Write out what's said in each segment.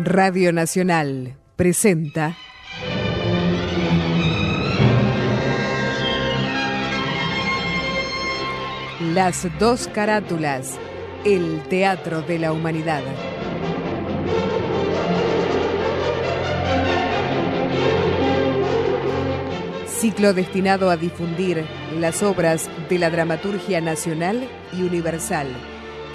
Radio Nacional presenta Las dos carátulas, el Teatro de la Humanidad. Ciclo destinado a difundir las obras de la dramaturgia nacional y universal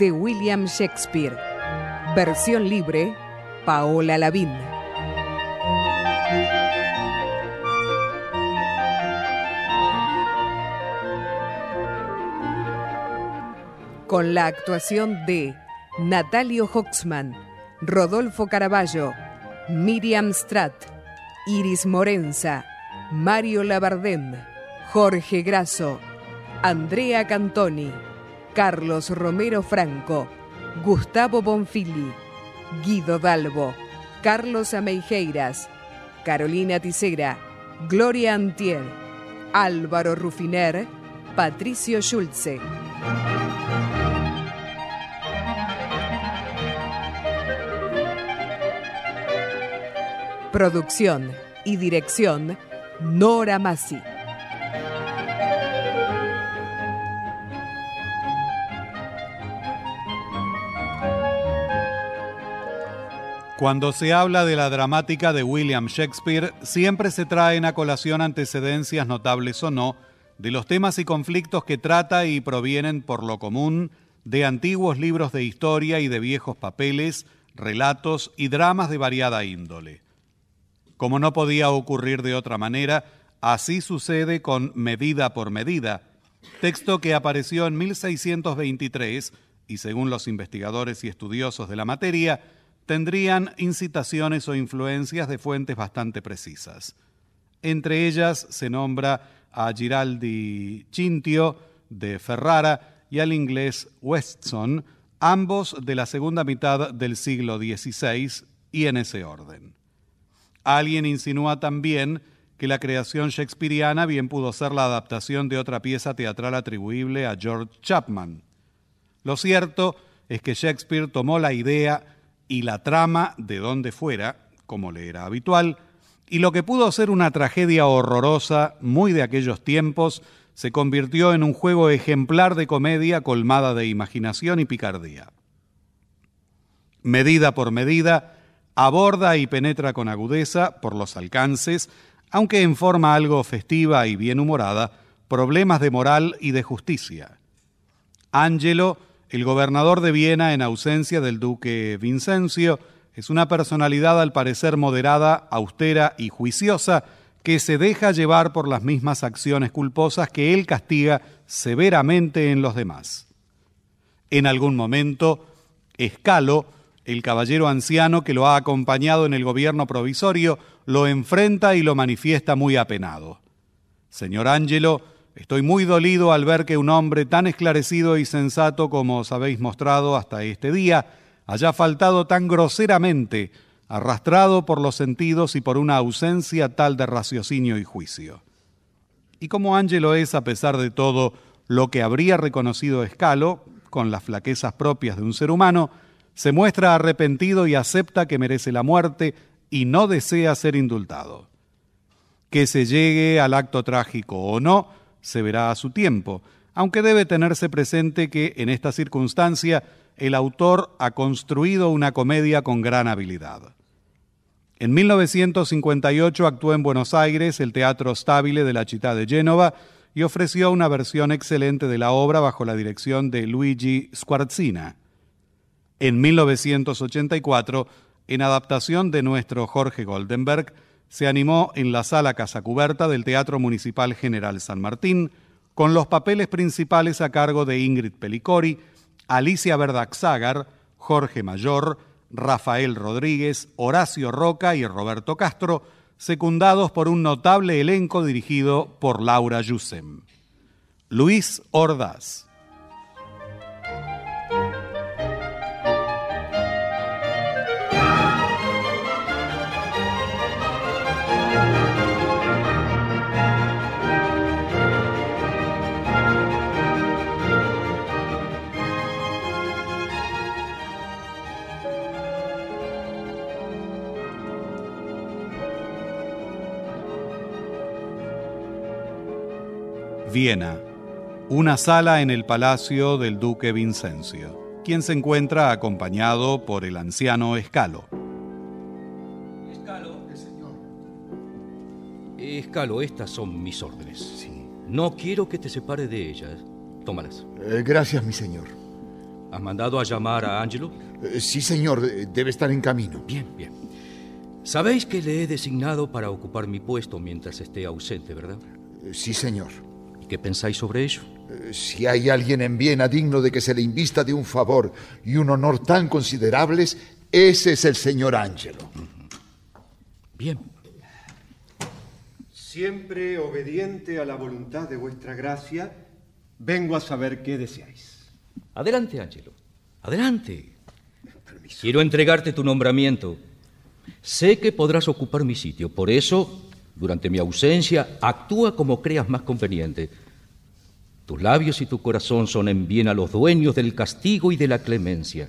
de William Shakespeare. Versión libre, Paola Lavín. Con la actuación de Natalio Hoxman, Rodolfo Caraballo, Miriam Stratt, Iris Morenza, Mario Labardén, Jorge Grasso, Andrea Cantoni. Carlos Romero Franco, Gustavo Bonfili, Guido Dalbo, Carlos Ameijeiras, Carolina Tisera, Gloria Antier, Álvaro Rufiner, Patricio Schulze. Producción y dirección Nora Massi. Cuando se habla de la dramática de William Shakespeare, siempre se traen a colación antecedencias notables o no de los temas y conflictos que trata y provienen por lo común de antiguos libros de historia y de viejos papeles, relatos y dramas de variada índole. Como no podía ocurrir de otra manera, así sucede con Medida por Medida, texto que apareció en 1623 y según los investigadores y estudiosos de la materia, tendrían incitaciones o influencias de fuentes bastante precisas. Entre ellas se nombra a Giraldi Cintio de Ferrara y al inglés Weston, ambos de la segunda mitad del siglo XVI y en ese orden. Alguien insinúa también que la creación shakespeariana bien pudo ser la adaptación de otra pieza teatral atribuible a George Chapman. Lo cierto es que Shakespeare tomó la idea y la trama de donde fuera, como le era habitual, y lo que pudo ser una tragedia horrorosa muy de aquellos tiempos, se convirtió en un juego ejemplar de comedia colmada de imaginación y picardía. Medida por medida, aborda y penetra con agudeza, por los alcances, aunque en forma algo festiva y bien humorada, problemas de moral y de justicia. Ángelo el gobernador de Viena, en ausencia del duque Vincencio, es una personalidad al parecer moderada, austera y juiciosa que se deja llevar por las mismas acciones culposas que él castiga severamente en los demás. En algún momento, Escalo, el caballero anciano que lo ha acompañado en el gobierno provisorio, lo enfrenta y lo manifiesta muy apenado. Señor Ángelo, estoy muy dolido al ver que un hombre tan esclarecido y sensato como os habéis mostrado hasta este día haya faltado tan groseramente arrastrado por los sentidos y por una ausencia tal de raciocinio y juicio. Y como Ángelo es, a pesar de todo, lo que habría reconocido Escalo, con las flaquezas propias de un ser humano, se muestra arrepentido y acepta que merece la muerte y no desea ser indultado. Que se llegue al acto trágico o no, se verá a su tiempo, aunque debe tenerse presente que en esta circunstancia el autor ha construido una comedia con gran habilidad. En 1958 actuó en Buenos Aires el Teatro Stabile de la Città de Génova y ofreció una versión excelente de la obra bajo la dirección de Luigi Squarzina. En 1984, en adaptación de nuestro Jorge Goldenberg, se animó en la sala Casa Cuberta del Teatro Municipal General San Martín, con los papeles principales a cargo de Ingrid Pelicori, Alicia Verdaxagar, Jorge Mayor, Rafael Rodríguez, Horacio Roca y Roberto Castro, secundados por un notable elenco dirigido por Laura Yusem. Luis Ordaz. Viena, una sala en el palacio del duque Vincencio, quien se encuentra acompañado por el anciano Escalo. Escalo. señor. Escalo, estas son mis órdenes. Sí. No quiero que te separe de ellas. Tómalas. Eh, gracias, mi señor. ¿Has mandado a llamar a Angelo? Eh, sí, señor. Debe estar en camino. Bien, bien. Sabéis que le he designado para ocupar mi puesto mientras esté ausente, ¿verdad? Eh, sí, señor. ¿Qué pensáis sobre ello? Eh, si hay alguien en Viena digno de que se le invista de un favor y un honor tan considerables, ese es el señor Ángelo. Bien. Siempre obediente a la voluntad de vuestra gracia, vengo a saber qué deseáis. Adelante, Ángelo. Adelante. Quiero entregarte tu nombramiento. Sé que podrás ocupar mi sitio, por eso durante mi ausencia, actúa como creas más conveniente. Tus labios y tu corazón son en bien a los dueños del castigo y de la clemencia.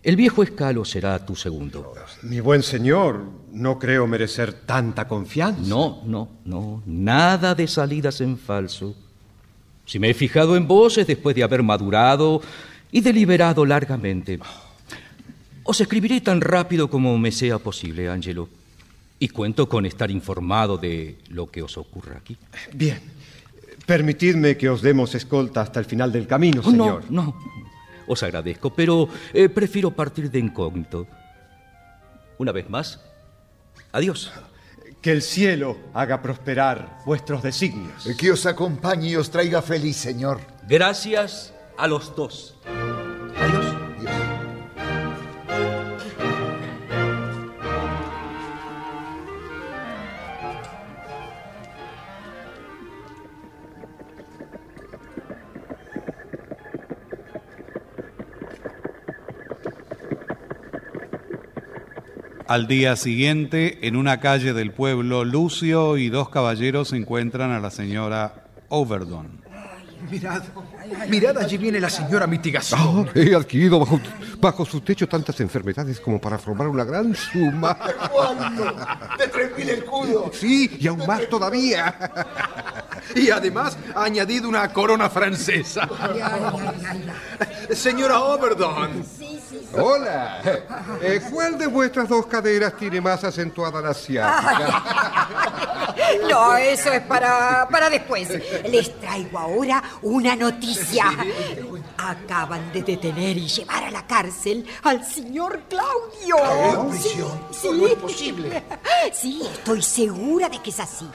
El viejo escalo será tu segundo. Mi buen señor, no creo merecer tanta confianza. No, no, no, nada de salidas en falso. Si me he fijado en vos es después de haber madurado y deliberado largamente. Os escribiré tan rápido como me sea posible, Angelo. Y cuento con estar informado de lo que os ocurra aquí. Bien. Permitidme que os demos escolta hasta el final del camino, oh, señor. No, no. Os agradezco, pero eh, prefiero partir de incógnito. Una vez más, adiós. Que el cielo haga prosperar vuestros designios. Que os acompañe y os traiga feliz, Señor. Gracias a los dos. Al día siguiente, en una calle del pueblo, Lucio y dos caballeros encuentran a la señora Overdon. Mirad, mirad, allí viene la señora Mitigación. Ah, he adquirido bajo, bajo, su techo tantas enfermedades como para formar una gran suma. ¿Cuánto? De tres mil escudos. Sí, y aún más todavía. Y además ha añadido una corona francesa. Señora Overdon. Hola. Eh, ¿Cuál de vuestras dos caderas tiene más acentuada la asiática? No, eso es para, para después. Les traigo ahora una noticia. Acaban de detener y llevar a la cárcel al señor Claudio. Sí, sí. no es posible. Sí, estoy segura de que es así.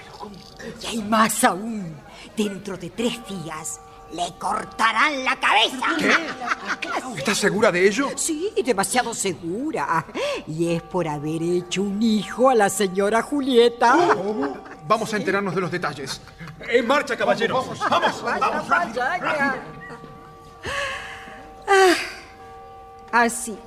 Y hay más aún. Dentro de tres días le cortarán la cabeza. ¿Estás segura de ello? Sí, demasiado segura. Y es por haber hecho un hijo a la señora Julieta. Vamos a enterarnos de los detalles. En marcha, caballeros. Vamos. Vaya, vaya, que- Ah, así.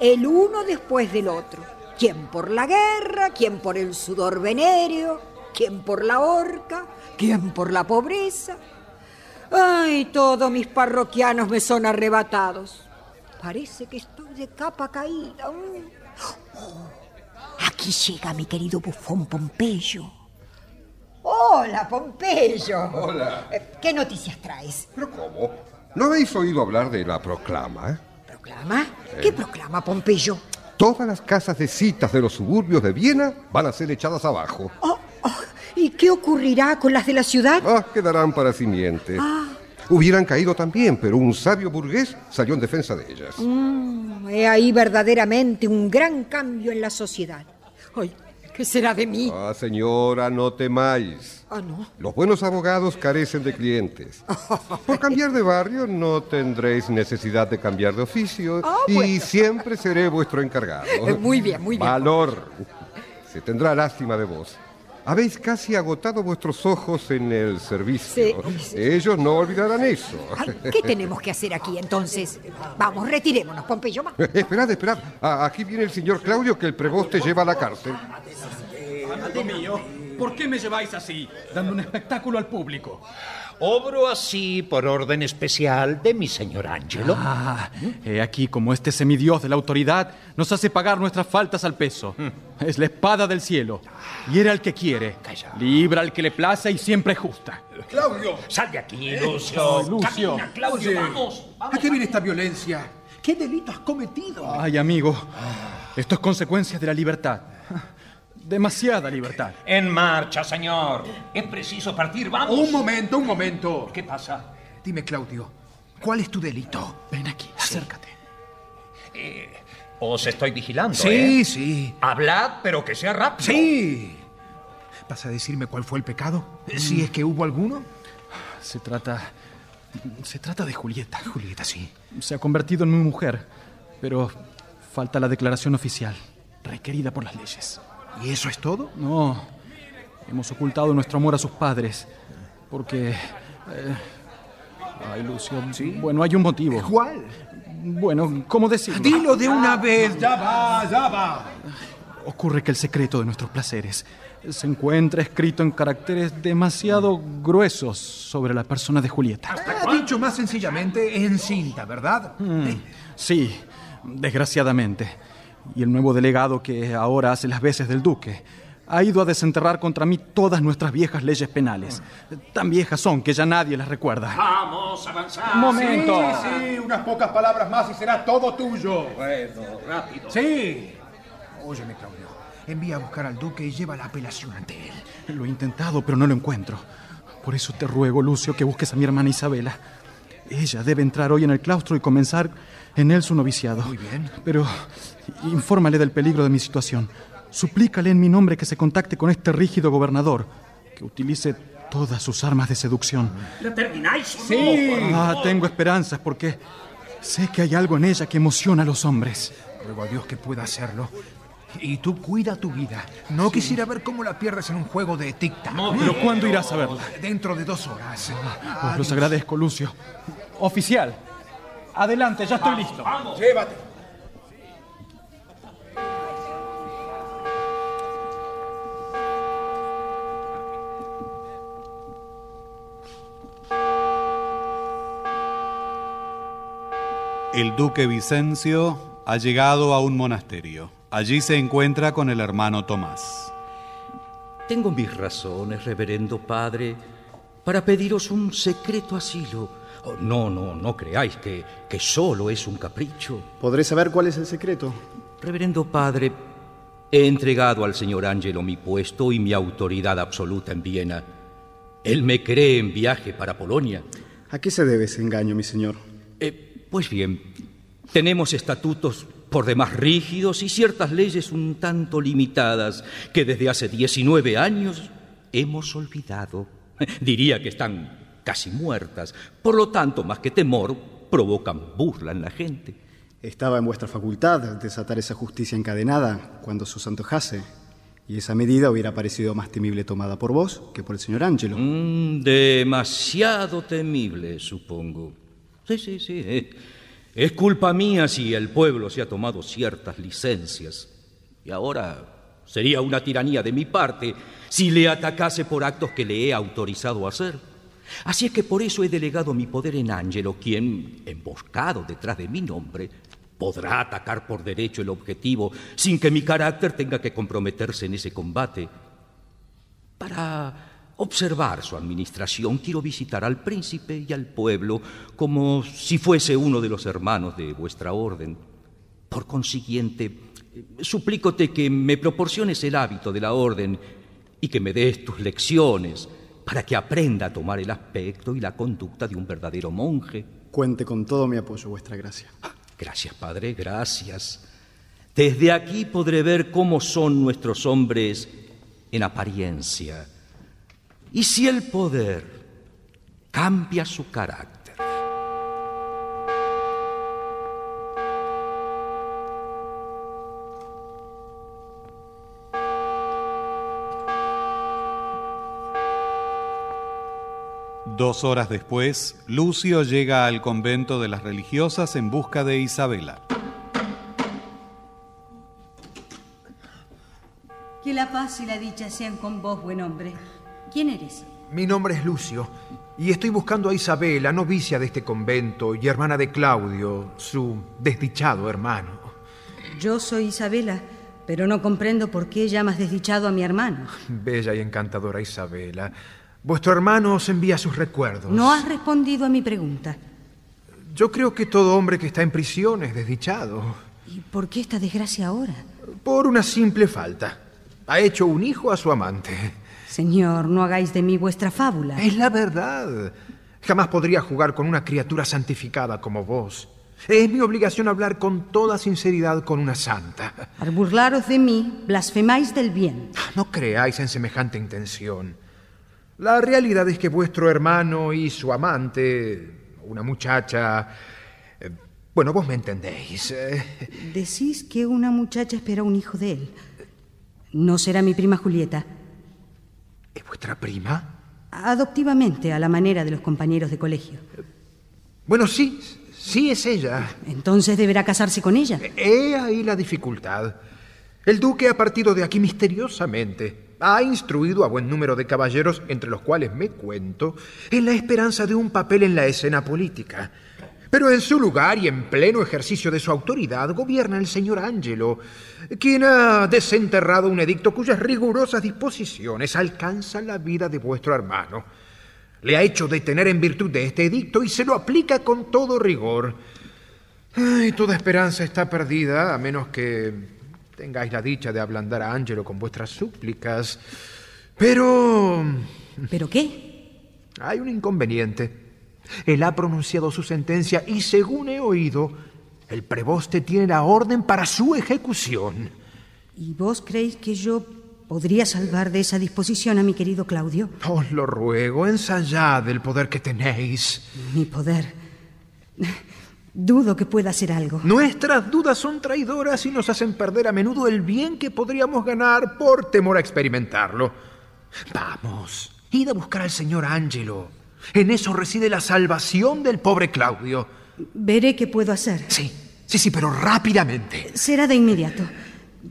El uno después del otro. Quien por la guerra, quien por el sudor venéreo, quien por la horca, quien por la pobreza. Ay, todos mis parroquianos me son arrebatados. Parece que estoy de capa caída. Oh, aquí llega mi querido bufón Pompeyo. Hola, Pompeyo. Hola. Eh, ¿Qué noticias traes? ¿Pero cómo? ¿No habéis oído hablar de la proclama? eh? ¿Proclama? ¿Qué proclama, Pompeyo? Todas las casas de citas de los suburbios de Viena van a ser echadas abajo. Oh, oh, ¿Y qué ocurrirá con las de la ciudad? Ah, quedarán para simiente. Hubieran caído también, pero un sabio burgués salió en defensa de ellas. Mm, he ahí verdaderamente un gran cambio en la sociedad. Ay, ¿qué será de mí? Ah, señora, no temáis. Ah, no. Los buenos abogados carecen de clientes. Por cambiar de barrio no tendréis necesidad de cambiar de oficio Ah, y bueno. siempre seré vuestro encargado. Muy bien, muy bien. Valor. Se tendrá lástima de vos. Habéis casi agotado vuestros ojos en el servicio. Sí. Ellos no olvidarán eso. Ay, ¿Qué tenemos que hacer aquí entonces? Vamos, retirémonos, Pompeyo. esperad, esperad. Ah, aquí viene el señor Claudio que el preboste lleva a la cárcel. Amigo mío, ¿por qué me lleváis así, dando un espectáculo al público? Obro así por orden especial de mi señor Ángelo. Ah, he aquí como este semidios de la autoridad nos hace pagar nuestras faltas al peso. Es la espada del cielo. Hiere al que quiere, libra al que le place y siempre es justa. Claudio, Sal de aquí, Lucio. Lucio. Camina, Claudio, Oye, vamos. ¿a qué viene esta violencia? ¿Qué delito has cometido? Ay, amigo, esto es consecuencia de la libertad. Demasiada libertad. En marcha, señor. Es preciso partir, vamos. Un momento, un momento. ¿Qué pasa? Dime, Claudio, ¿cuál es tu delito? Ven aquí, acércate. Os estoy vigilando, Sí, ¿eh? sí. Hablad, pero que sea rápido. Sí. ¿Vas a decirme cuál fue el pecado? Si es que hubo alguno. Se trata. Se trata de Julieta. Julieta, sí. Se ha convertido en mi mujer, pero falta la declaración oficial, requerida por las leyes. ¿Y eso es todo? No, hemos ocultado nuestro amor a sus padres, porque... eh, ay, Lucio, bueno, hay un motivo. ¿Cuál? Bueno, ¿cómo decirlo? Dilo de una vez. Ya va, ya va. Ocurre que el secreto de nuestros placeres se encuentra escrito en caracteres demasiado gruesos sobre la persona de Julieta. Ha dicho más sencillamente en cinta, ¿verdad? Sí, desgraciadamente. Y el nuevo delegado que ahora hace las veces del duque ha ido a desenterrar contra mí todas nuestras viejas leyes penales. Tan viejas son que ya nadie las recuerda. Vamos, avanzad. Un momento. Sí, sí, unas pocas palabras más y será todo tuyo. Bueno, rápido. Sí. Óyeme, Claudio. Envía a buscar al duque y lleva la apelación ante él. Lo he intentado, pero no lo encuentro. Por eso te ruego, Lucio, que busques a mi hermana Isabela. Ella debe entrar hoy en el claustro y comenzar en él su noviciado. Muy bien. Pero infórmale del peligro de mi situación. Suplícale en mi nombre que se contacte con este rígido gobernador, que utilice todas sus armas de seducción. ¿La termináis? Sí. Ah, tengo esperanzas porque sé que hay algo en ella que emociona a los hombres. Ruego a Dios que pueda hacerlo. Y tú cuida tu vida. No quisiera ver cómo la pierdes en un juego de tic-tac. Pero ¿cuándo irás a verla? Dentro de dos horas. Os los agradezco, Lucio. Oficial, adelante, ya estoy listo. Llévate. El duque Vicencio ha llegado a un monasterio. Allí se encuentra con el hermano Tomás. Tengo mis razones, reverendo padre, para pediros un secreto asilo. Oh, no, no, no creáis que, que solo es un capricho. ¿Podré saber cuál es el secreto? Reverendo padre, He entregado al señor Angelo mi puesto y mi autoridad absoluta en Viena. Él me cree en viaje para Polonia. ¿A qué se debe ese engaño, mi señor? Eh, pues bien, tenemos estatutos por demás rígidos y ciertas leyes un tanto limitadas que desde hace 19 años hemos olvidado. Diría que están casi muertas. Por lo tanto, más que temor, provocan burla en la gente. Estaba en vuestra facultad desatar esa justicia encadenada cuando se os antojase. Y esa medida hubiera parecido más temible tomada por vos que por el señor Angelo. Mm, demasiado temible, supongo. Sí, sí, sí. eh. Es culpa mía si el pueblo se ha tomado ciertas licencias. Y ahora sería una tiranía de mi parte si le atacase por actos que le he autorizado a hacer. Así es que por eso he delegado mi poder en Angelo, quien, emboscado detrás de mi nombre, podrá atacar por derecho el objetivo sin que mi carácter tenga que comprometerse en ese combate. Para observar su administración, quiero visitar al príncipe y al pueblo como si fuese uno de los hermanos de vuestra orden. Por consiguiente, suplícote que me proporciones el hábito de la orden y que me des tus lecciones para que aprenda a tomar el aspecto y la conducta de un verdadero monje. Cuente con todo mi apoyo, vuestra gracia. Gracias, Padre, gracias. Desde aquí podré ver cómo son nuestros hombres en apariencia y si el poder cambia su carácter. Dos horas después, Lucio llega al convento de las religiosas en busca de Isabela. Que la paz y la dicha sean con vos, buen hombre. ¿Quién eres? Mi nombre es Lucio y estoy buscando a Isabela, novicia de este convento y hermana de Claudio, su desdichado hermano. Yo soy Isabela, pero no comprendo por qué llamas desdichado a mi hermano. Bella y encantadora Isabela, vuestro hermano os envía sus recuerdos. No has respondido a mi pregunta. Yo creo que todo hombre que está en prisión es desdichado. ¿Y por qué esta desgracia ahora? Por una simple falta. Ha hecho un hijo a su amante. Señor, no hagáis de mí vuestra fábula. Es la verdad. Jamás podría jugar con una criatura santificada como vos. Es mi obligación hablar con toda sinceridad con una santa. Al burlaros de mí, blasfemáis del bien. No creáis en semejante intención. La realidad es que vuestro hermano y su amante, una muchacha... eh, bueno, vos me entendéis. eh, Decís que una muchacha espera un hijo de él. ¿No será mi prima Julieta? ¿Es vuestra prima? Adoptivamente, a la manera de los compañeros de colegio. Bueno, sí, sí es ella. Entonces deberá casarse con ella. He ahí la dificultad. El duque ha partido de aquí misteriosamente. Ha instruido a buen número de caballeros, entre los cuales me cuento, en la esperanza de un papel en la escena política. Pero en su lugar y en pleno ejercicio de su autoridad gobierna el señor Angelo, quien ha desenterrado un edicto cuyas rigurosas disposiciones alcanzan la vida de vuestro hermano. Le ha hecho detener en virtud de este edicto y se lo aplica con todo rigor. Ay, toda esperanza está perdida, a menos que tengáis la dicha de ablandar a Angelo con vuestras súplicas. Pero... ¿Pero qué? Hay un inconveniente. Él ha pronunciado su sentencia y según he oído, el preboste tiene la orden para su ejecución. ¿Y vos creéis que yo podría salvar de esa disposición a mi querido Claudio? Os lo ruego, ensayad el poder que tenéis. Mi poder. Dudo que pueda hacer algo. Nuestras dudas son traidoras y nos hacen perder a menudo el bien que podríamos ganar por temor a experimentarlo. Vamos, id a buscar al señor Angelo. En eso reside la salvación del pobre Claudio. Veré qué puedo hacer. Sí, sí, sí, pero rápidamente. Será de inmediato.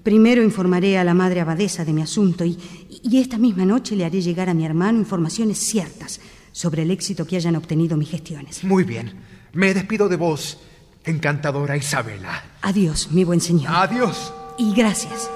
Primero informaré a la madre abadesa de mi asunto y, y esta misma noche le haré llegar a mi hermano informaciones ciertas sobre el éxito que hayan obtenido mis gestiones. Muy bien. Me despido de vos, encantadora Isabela. Adiós, mi buen señor. Adiós. Y gracias.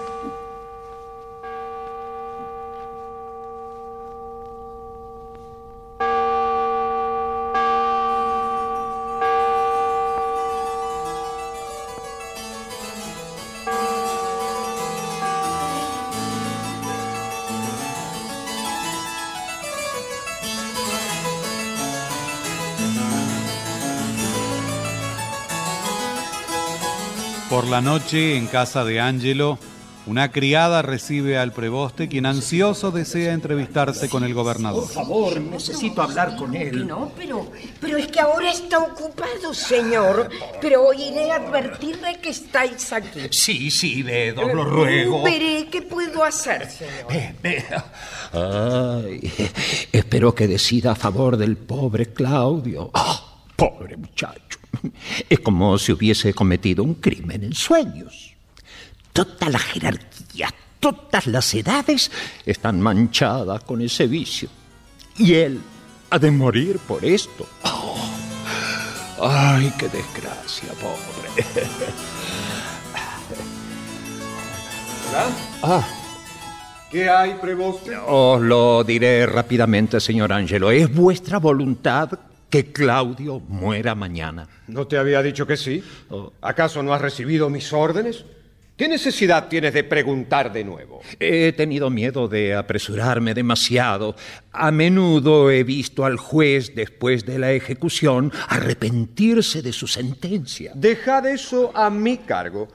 La noche, en casa de Angelo, una criada recibe al preboste, quien ansioso desea entrevistarse con el gobernador. Por favor, necesito hablar con él. No, pero, pero es que ahora está ocupado, señor. Pero iré a advertirle que estáis aquí. Sí, sí, Bedo, lo ruego. Veré qué puedo hacer, señor. Ve, ve. Ay, espero que decida a favor del pobre Claudio. Ah, pobre muchacho. Es como si hubiese cometido un crimen en sueños. Toda la jerarquía, todas las edades están manchadas con ese vicio. Y él ha de morir por esto. Oh, ay, qué desgracia, pobre. Ah. ¿Qué hay, preboste? Os lo diré rápidamente, señor Angelo. Es vuestra voluntad que Claudio muera mañana. ¿No te había dicho que sí? ¿Acaso no has recibido mis órdenes? ¿Qué necesidad tienes de preguntar de nuevo? He tenido miedo de apresurarme demasiado. A menudo he visto al juez, después de la ejecución, arrepentirse de su sentencia. Dejad eso a mi cargo.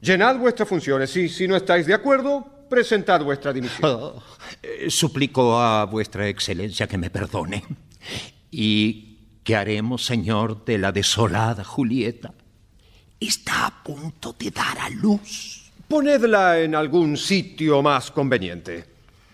Llenad vuestras funciones y si no estáis de acuerdo, presentad vuestra dimisión. Oh, eh, suplico a vuestra excelencia que me perdone. ¿Y qué haremos, señor, de la desolada Julieta? Está a punto de dar a luz. Ponedla en algún sitio más conveniente.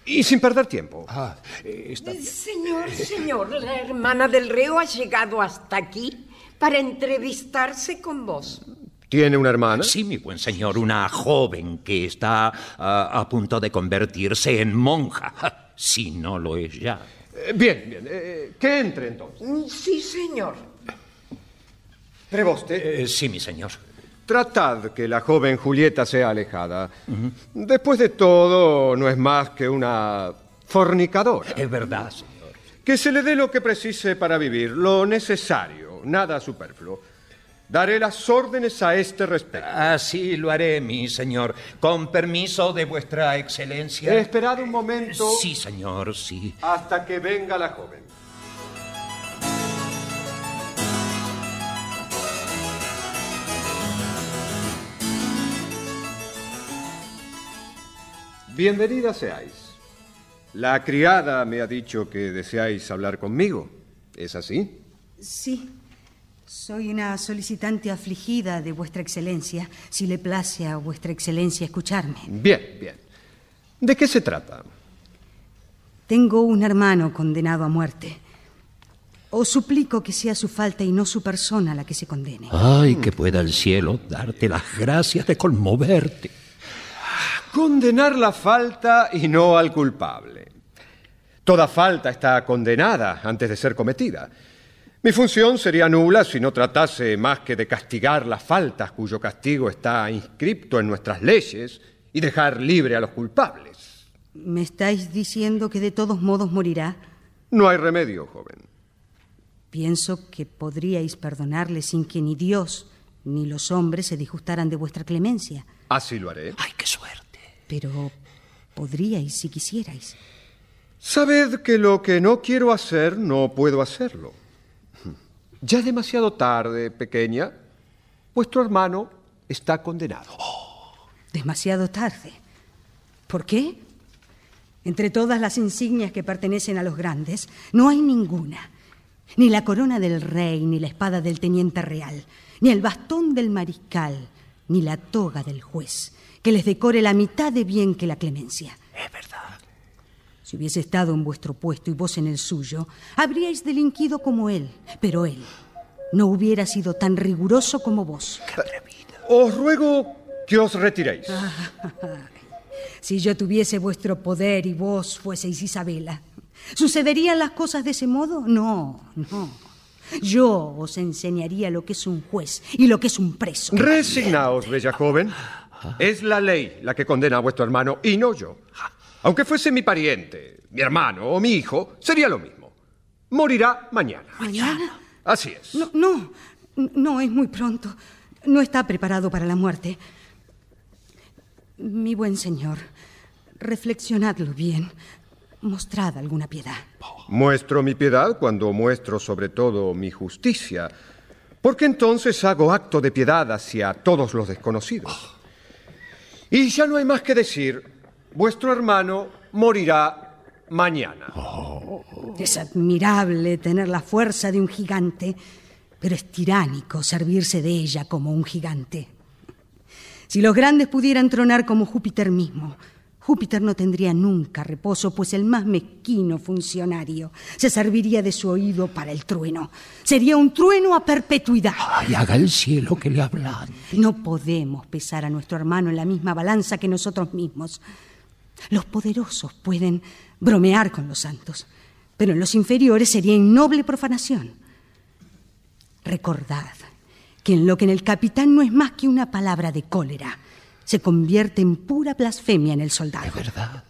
Y sin perder tiempo. Ah, está bien. Señor, señor, la hermana del reo ha llegado hasta aquí para entrevistarse con vos. ¿Tiene una hermana? Sí, mi buen señor, una joven que está ah, a punto de convertirse en monja, si no lo es ya. Eh, bien, bien. eh, que entre entonces. Sí, señor. Preboste, Eh, sí, mi señor. tratad que la joven Julieta sea alejada. Después de todo, no es más que una fornicadora. Es verdad, señor. Que se le dé lo que precise para vivir, lo necesario, nada superfluo. Daré las órdenes a este respecto. Así lo haré, mi señor. Con permiso de vuestra excelencia. Esperad un momento Sí, señor, sí. hasta que venga la joven. Bienvenida seáis. La criada me ha dicho que deseáis hablar conmigo. ¿Es así? Sí. Soy una solicitante afligida de vuestra excelencia, si le place a vuestra excelencia escucharme. Bien, bien. ¿De qué se trata? Tengo un hermano condenado a muerte. Os suplico que sea su falta y no su persona la que se condene. Ay, que pueda el cielo darte las gracias de conmoverte. Condenar la falta y no al culpable. Toda falta está condenada antes de ser cometida. Mi función sería nula si no tratase más que de castigar las faltas cuyo castigo está inscripto en nuestras leyes y dejar libre a los culpables. ¿Me estáis diciendo que de todos modos morirá? No hay remedio, joven. Pienso que podríais perdonarle sin que ni Dios ni los hombres se disgustaran de vuestra clemencia. Así lo haré. Ay, qué suerte. Pero podríais si quisierais. Sabed que lo que no quiero hacer, no puedo hacerlo. Ya es demasiado tarde, pequeña. Vuestro hermano está condenado. Demasiado tarde. ¿Por qué? Entre todas las insignias que pertenecen a los grandes, no hay ninguna. Ni la corona del rey, ni la espada del teniente real, ni el bastón del mariscal, ni la toga del juez, que les decore la mitad de bien que la clemencia. Es verdad. Si hubiese estado en vuestro puesto y vos en el suyo, habríais delinquido como él, pero él no hubiera sido tan riguroso como vos. Os ruego que os retiréis. Si yo tuviese vuestro poder y vos fueseis Isabela, ¿sucederían las cosas de ese modo? No, no. Yo os enseñaría lo que es un juez y lo que es un preso. Resignaos, bella joven. Es la ley la que condena a vuestro hermano y no yo. Aunque fuese mi pariente, mi hermano o mi hijo, sería lo mismo. Morirá mañana. ¿Mañana? Así es. No, no, no, es muy pronto. No está preparado para la muerte. Mi buen señor, reflexionadlo bien. Mostrad alguna piedad. Muestro mi piedad cuando muestro sobre todo mi justicia, porque entonces hago acto de piedad hacia todos los desconocidos. Y ya no hay más que decir, vuestro hermano morirá mañana. Es admirable tener la fuerza de un gigante, pero es tiránico servirse de ella como un gigante. Si los grandes pudieran tronar como Júpiter mismo, Júpiter no tendría nunca reposo, pues el más mezquino funcionario se serviría de su oído para el trueno. Sería un trueno a perpetuidad. Y haga el cielo que le hablan. No podemos pesar a nuestro hermano en la misma balanza que nosotros mismos. Los poderosos pueden bromear con los santos, pero en los inferiores sería innoble profanación. Recordad que en lo que en el capitán no es más que una palabra de cólera, se convierte en pura blasfemia en el soldado. verdad.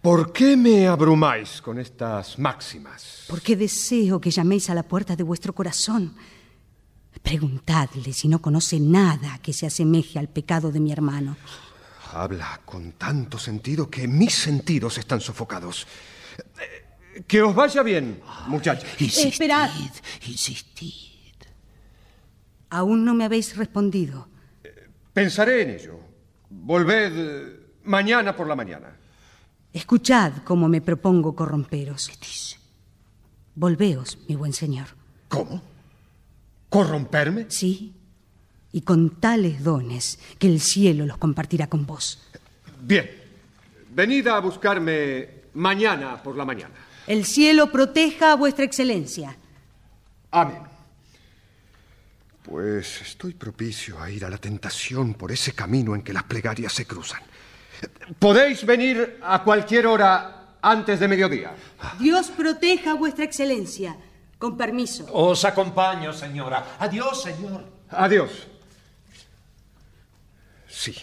¿Por qué me abrumáis con estas máximas? Porque deseo que llaméis a la puerta de vuestro corazón. Preguntadle si no conoce nada que se asemeje al pecado de mi hermano. Habla con tanto sentido que mis sentidos están sofocados. Eh, Que os vaya bien, muchachos. Esperad. Insistid. Aún no me habéis respondido. Pensaré en ello. Volved eh, mañana por la mañana. Escuchad cómo me propongo corromperos. Volveos, mi buen señor. ¿Cómo? ¿Corromperme? Sí. Y con tales dones que el cielo los compartirá con vos. Bien. Venid a buscarme mañana por la mañana. El cielo proteja a vuestra excelencia. Amén. Pues estoy propicio a ir a la tentación por ese camino en que las plegarias se cruzan. Podéis venir a cualquier hora antes de mediodía. Dios proteja a vuestra excelencia. Con permiso. Os acompaño, señora. Adiós, señor. Adiós. Sí,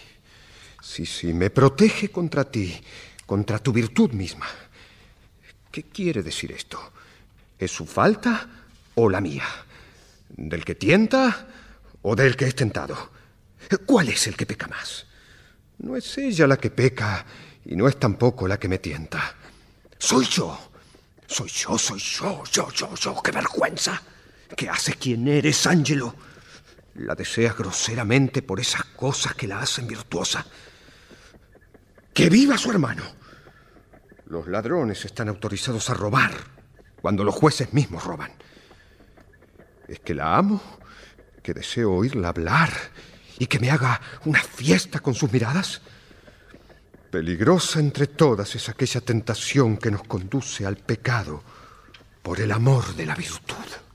sí, sí, me protege contra ti, contra tu virtud misma. ¿Qué quiere decir esto? ¿Es su falta o la mía? ¿Del que tienta o del que es tentado? ¿Cuál es el que peca más? No es ella la que peca y no es tampoco la que me tienta. Soy yo. Soy yo, soy yo, yo, yo, yo. ¡Qué vergüenza! ¿Qué hace quien eres, Ángelo? La deseas groseramente por esas cosas que la hacen virtuosa. ¡Que viva su hermano! Los ladrones están autorizados a robar cuando los jueces mismos roban. ¿Es que la amo? ¿Que deseo oírla hablar y que me haga una fiesta con sus miradas? Peligrosa entre todas es aquella tentación que nos conduce al pecado por el amor de la virtud.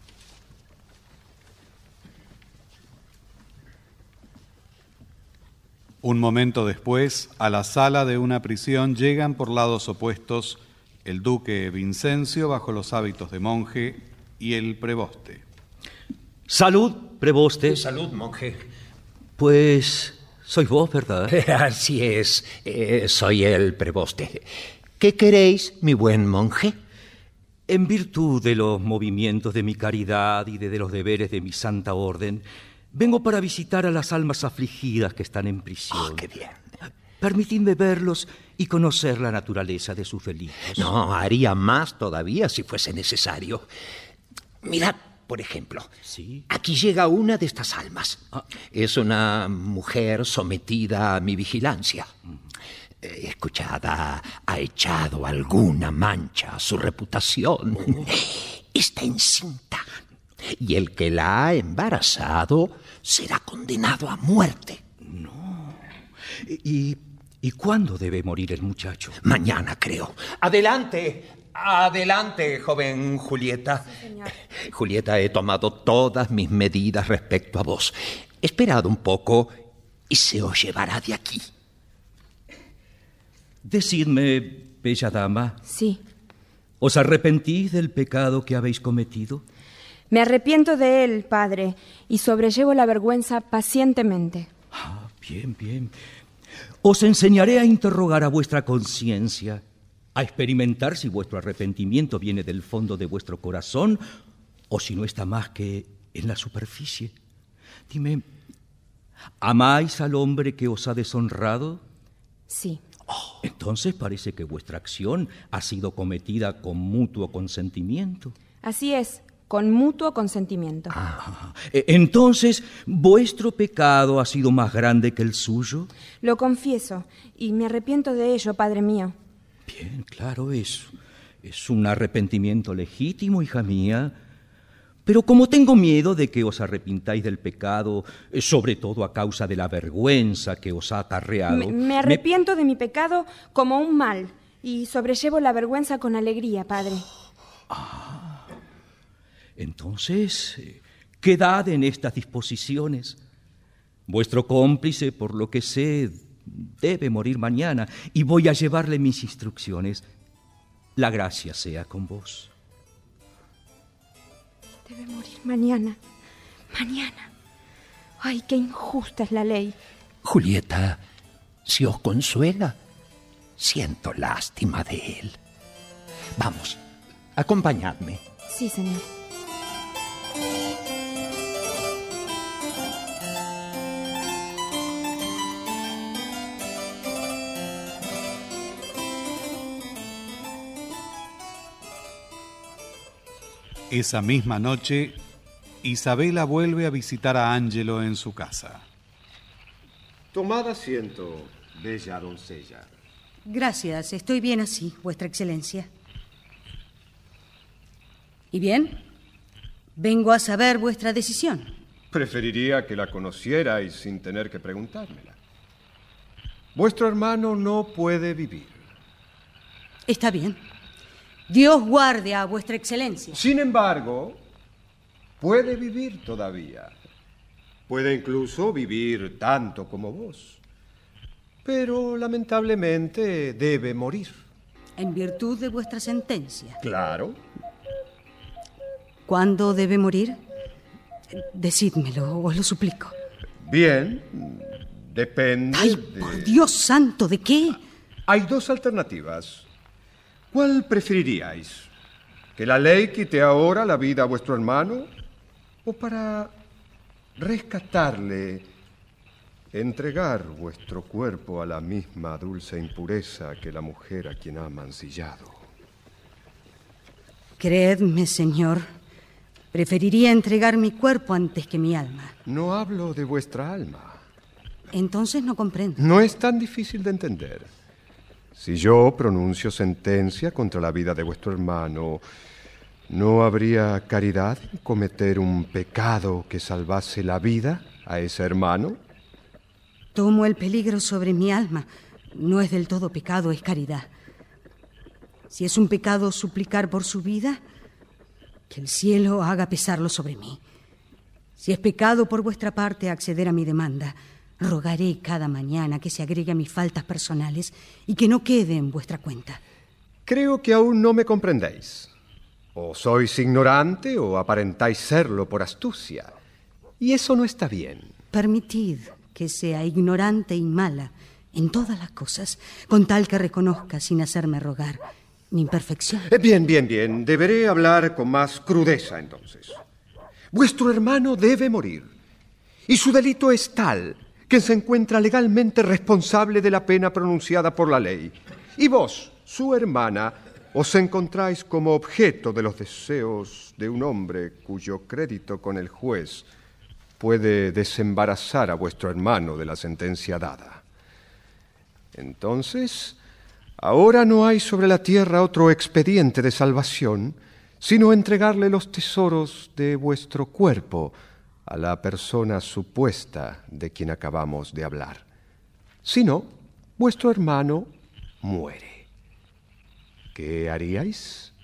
Un momento después, a la sala de una prisión llegan por lados opuestos el duque Vincencio bajo los hábitos de monje y el preboste. Salud, preboste. Salud, monje. Pues sois vos, ¿verdad? Así es, eh, soy el preboste. ¿Qué queréis, mi buen monje? En virtud de los movimientos de mi caridad y de, de los deberes de mi santa orden, vengo para visitar a las almas afligidas que están en prisión. ¡Qué bien! Permitidme verlos y conocer la naturaleza de sus delitos. No, haría más todavía si fuese necesario. Mirad, por ejemplo, Sí. aquí llega una de estas almas. Es una mujer sometida a mi vigilancia. Eh, Escuchada, ha echado alguna mancha a su reputación. Está encinta. Y el que la ha embarazado será condenado a muerte. ¿Y, ¿Y cuándo debe morir el muchacho? Mañana, creo. Adelante, adelante, joven Julieta. Julieta, he tomado todas mis medidas respecto a vos. Esperad un poco y se os llevará de aquí. Decidme, bella dama, Sí, ¿os arrepentís del pecado que habéis cometido? Me arrepiento de él, padre, y sobrellevo la vergüenza pacientemente. Ah, bien, bien. Os enseñaré a interrogar a vuestra conciencia, a experimentar si vuestro arrepentimiento viene del fondo de vuestro corazón o si no está más que en la superficie. Dime, ¿amáis al hombre que os ha deshonrado? Sí, Oh, Entonces parece que vuestra acción ha sido cometida con mutuo consentimiento. Así es, con mutuo consentimiento. Ah, e- entonces, ¿vuestro pecado ha sido más grande que el suyo? Lo confieso y me arrepiento de ello, Padre mío. Bien, claro, eso. Es un arrepentimiento legítimo, hija mía. Pero como tengo miedo de que os arrepintáis del pecado, eh, sobre todo a causa de la vergüenza que os ha acarreado, Me, me arrepiento de mi pecado como un mal y sobrellevo la vergüenza con alegría, Padre. Entonces, eh, quedad en estas disposiciones. Vuestro cómplice, por lo que sé, debe morir mañana y voy a llevarle mis instrucciones. La gracia sea con vos. Debe morir mañana. Mañana. Ay, qué injusta es la ley. Julieta, si os consuela, siento lástima de él. Vamos, acompañadme. Sí, señor. Esa misma noche, Isabela vuelve a visitar a Angelo en su casa. Tomad asiento, bella doncella. Gracias, estoy bien así, Vuestra Excelencia. ¿Y bien? Vengo a saber vuestra decisión. Preferiría que la conocierais sin tener que preguntármela. Vuestro hermano no puede vivir. Está bien. Dios guarde a Vuestra Excelencia. Sin embargo, puede vivir todavía. Puede incluso vivir tanto como vos. Pero lamentablemente debe morir. En virtud de vuestra sentencia. Claro. ¿Cuándo debe morir? Decídmelo, os lo suplico. Bien, depende ¡Ay, de... por Dios santo! ¿De qué? Hay dos alternativas. ¿Cuál preferiríais? ¿Que la ley quite ahora la vida a vuestro hermano? ¿O para rescatarle, entregar vuestro cuerpo a la misma dulce impureza que la mujer a quien ha mancillado? Creedme, señor, preferiría entregar mi cuerpo antes que mi alma. No hablo de vuestra alma. Entonces no comprendo. No es tan difícil de entender. Si yo pronuncio sentencia contra la vida de vuestro hermano, ¿no habría caridad en cometer un pecado que salvase la vida a ese hermano? Tomo el peligro sobre mi alma. No es del todo pecado, es caridad. Si es un pecado suplicar por su vida, que el cielo haga pesarlo sobre mí. Si es pecado por vuestra parte acceder a mi demanda, rogaré cada mañana que se agregue a mis faltas personales y que no quede en vuestra cuenta. Creo que aún no me comprendéis. O sois ignorante o aparentáis serlo por astucia. Y eso no está bien. Permitid que sea ignorante y mala en todas las cosas, con tal que reconozca sin hacerme rogar mi imperfección. Eh, Bien, bien, bien. Deberé hablar con más crudeza entonces. Vuestro hermano debe morir. Y su delito es tal que se encuentra legalmente responsable de la pena pronunciada por la ley. Y vos, su hermana, os encontráis como objeto de los deseos de un hombre cuyo crédito con el juez puede desembarazar a vuestro hermano de la sentencia dada. Entonces, ahora no hay sobre la tierra otro expediente de salvación, sino entregarle los tesoros de vuestro cuerpo a la persona supuesta de quien acabamos de hablar. Si no, vuestro hermano muere. ¿Qué haríais?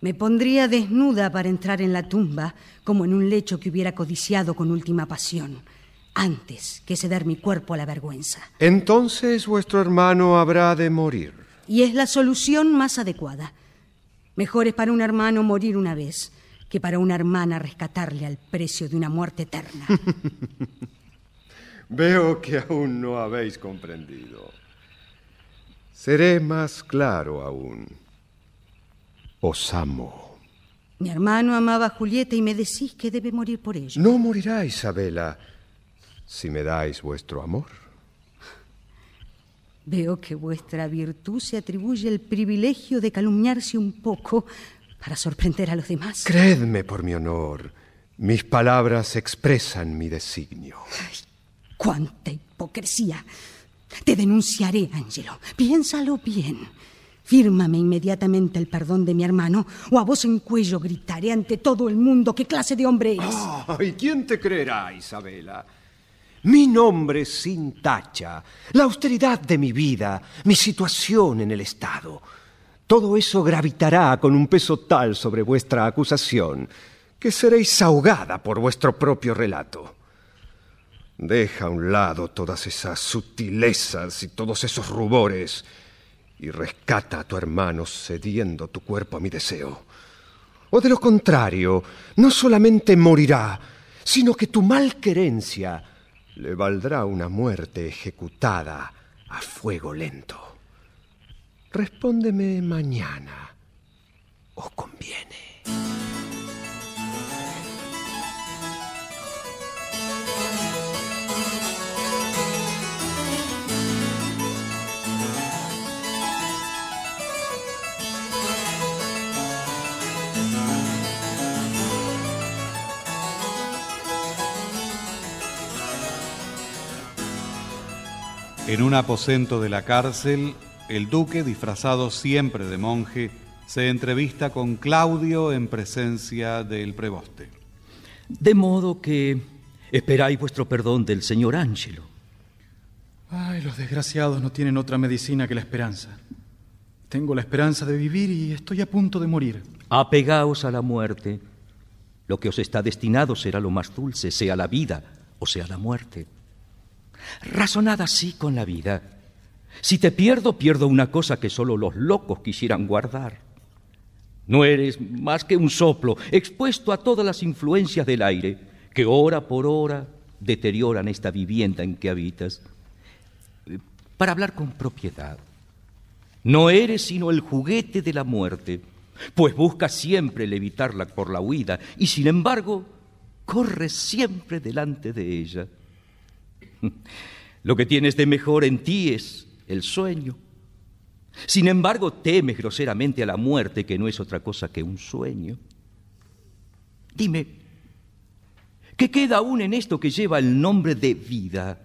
Me pondría desnuda para entrar en la tumba como en un lecho que hubiera codiciado con última pasión, antes que ceder mi cuerpo a la vergüenza. Entonces vuestro hermano habrá de morir. Y es la solución más adecuada. Mejor es para un hermano morir una vez que para una hermana rescatarle al precio de una muerte eterna. Veo que aún no habéis comprendido. Seré más claro aún. Os amo. Mi hermano amaba a Julieta y me decís que debe morir por ello. No morirá Isabela si me dais vuestro amor. Veo que vuestra virtud se atribuye el privilegio de calumniarse un poco para sorprender a los demás. Creedme por mi honor, mis palabras expresan mi designio. ¡Cuánta hipocresía! Te denunciaré, Angelo. Piénsalo bien. Fírmame inmediatamente el perdón de mi hermano o a voz en cuello gritaré ante todo el mundo qué clase de hombre eres. ¿Y quién te creerá, Isabela? Mi nombre sin tacha, la austeridad de mi vida, mi situación en el Estado. Todo eso gravitará con un peso tal sobre vuestra acusación que seréis ahogada por vuestro propio relato. Deja a un lado todas esas sutilezas y todos esos rubores y rescata a tu hermano cediendo tu cuerpo a mi deseo. O de lo contrario, no solamente morirá, sino que tu malquerencia le valdrá una muerte ejecutada a fuego lento. Respóndeme mañana. ¿Os conviene? En un aposento de la cárcel, el duque, disfrazado siempre de monje, se entrevista con Claudio en presencia del preboste. De modo que esperáis vuestro perdón del señor Ángelo. Ay, los desgraciados no tienen otra medicina que la esperanza. Tengo la esperanza de vivir y estoy a punto de morir. Apegaos a la muerte. Lo que os está destinado será lo más dulce, sea la vida o sea la muerte. Razonad así con la vida. Si te pierdo, pierdo una cosa que solo los locos quisieran guardar. No eres más que un soplo, expuesto a todas las influencias del aire, que hora por hora deterioran esta vivienda en que habitas. Para hablar con propiedad, no eres sino el juguete de la muerte, pues buscas siempre levitarla por la huida y sin embargo corres siempre delante de ella. Lo que tienes de mejor en ti es el sueño. Sin embargo, temes groseramente a la muerte, que no es otra cosa que un sueño. Dime, ¿qué queda aún en esto que lleva el nombre de vida?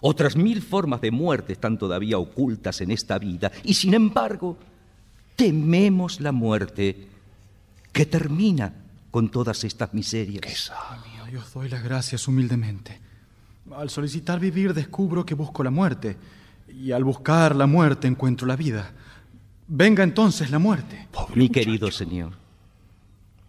Otras mil formas de muerte están todavía ocultas en esta vida y sin embargo tememos la muerte que termina con todas estas miserias. Qué sabio. Yo doy las gracias humildemente. Al solicitar vivir descubro que busco la muerte y al buscar la muerte encuentro la vida. Venga entonces la muerte. Mi querido señor,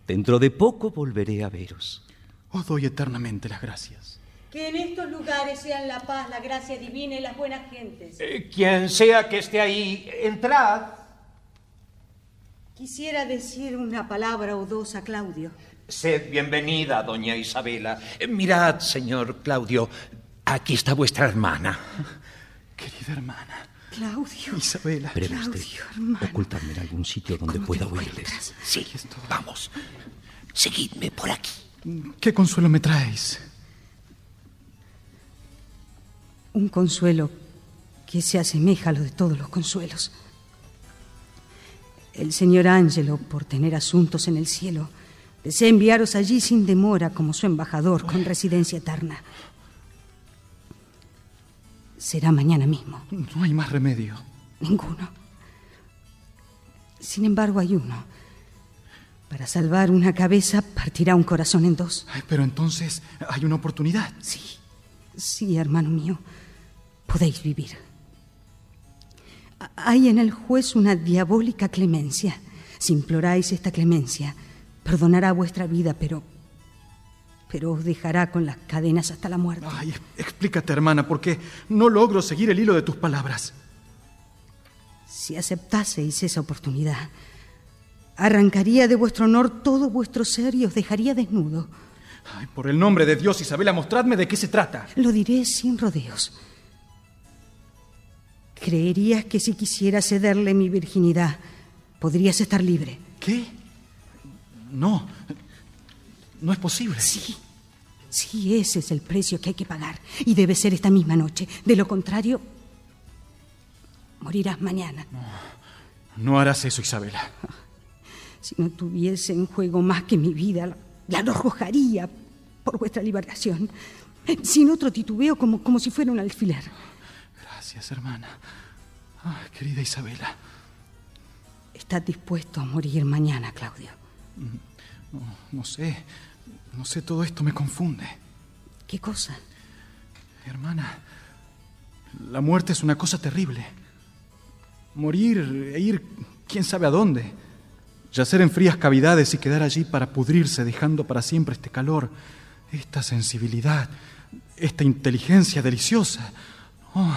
dentro de poco volveré a veros. Os doy eternamente las gracias. Que en estos lugares sean la paz, la gracia divina y las buenas gentes. Eh, quien sea que esté ahí, entrad. Quisiera decir una palabra o dos a Claudio. Sed bienvenida, doña Isabela. Eh, Mirad, señor Claudio, aquí está vuestra hermana. Querida hermana. Claudio. Isabela. Breve usted. Ocultadme en algún sitio donde pueda oírles. Sí, vamos. Seguidme por aquí. ¿Qué consuelo me traéis? Un consuelo que se asemeja a lo de todos los consuelos. El señor Ángelo, por tener asuntos en el cielo, desea enviaros allí sin demora como su embajador con residencia eterna. Será mañana mismo. No hay más remedio. Ninguno. Sin embargo, hay uno. Para salvar una cabeza, partirá un corazón en dos. Ay, pero entonces hay una oportunidad. Sí, sí, hermano mío. Podéis vivir. Hay en el juez una diabólica clemencia. Si imploráis esta clemencia, perdonará vuestra vida, pero. Pero os dejará con las cadenas hasta la muerte. Ay, explícate, hermana, porque no logro seguir el hilo de tus palabras. Si aceptaseis esa oportunidad, arrancaría de vuestro honor todo vuestro ser y os dejaría desnudo. Ay, por el nombre de Dios, Isabela, mostradme de qué se trata. Lo diré sin rodeos. Creerías que si quisiera cederle mi virginidad, podrías estar libre. ¿Qué? No, no es posible. Sí, sí, ese es el precio que hay que pagar. Y debe ser esta misma noche. De lo contrario, Morirás mañana. No harás eso, Isabela. Si no tuviese en juego más que mi vida, la, la arrojaría por vuestra liberación. Sin otro titubeo, como, como si fuera un alfiler. Gracias, hermana. Ah, querida Isabela. ¿Estás dispuesto a morir mañana, Claudio? No, no sé. No sé, todo esto me confunde. ¿Qué cosa? Hermana, la muerte es una cosa terrible. Morir e ir quién sabe a dónde. Yacer en frías cavidades y quedar allí para pudrirse, dejando para siempre este calor, esta sensibilidad, esta inteligencia deliciosa. Oh,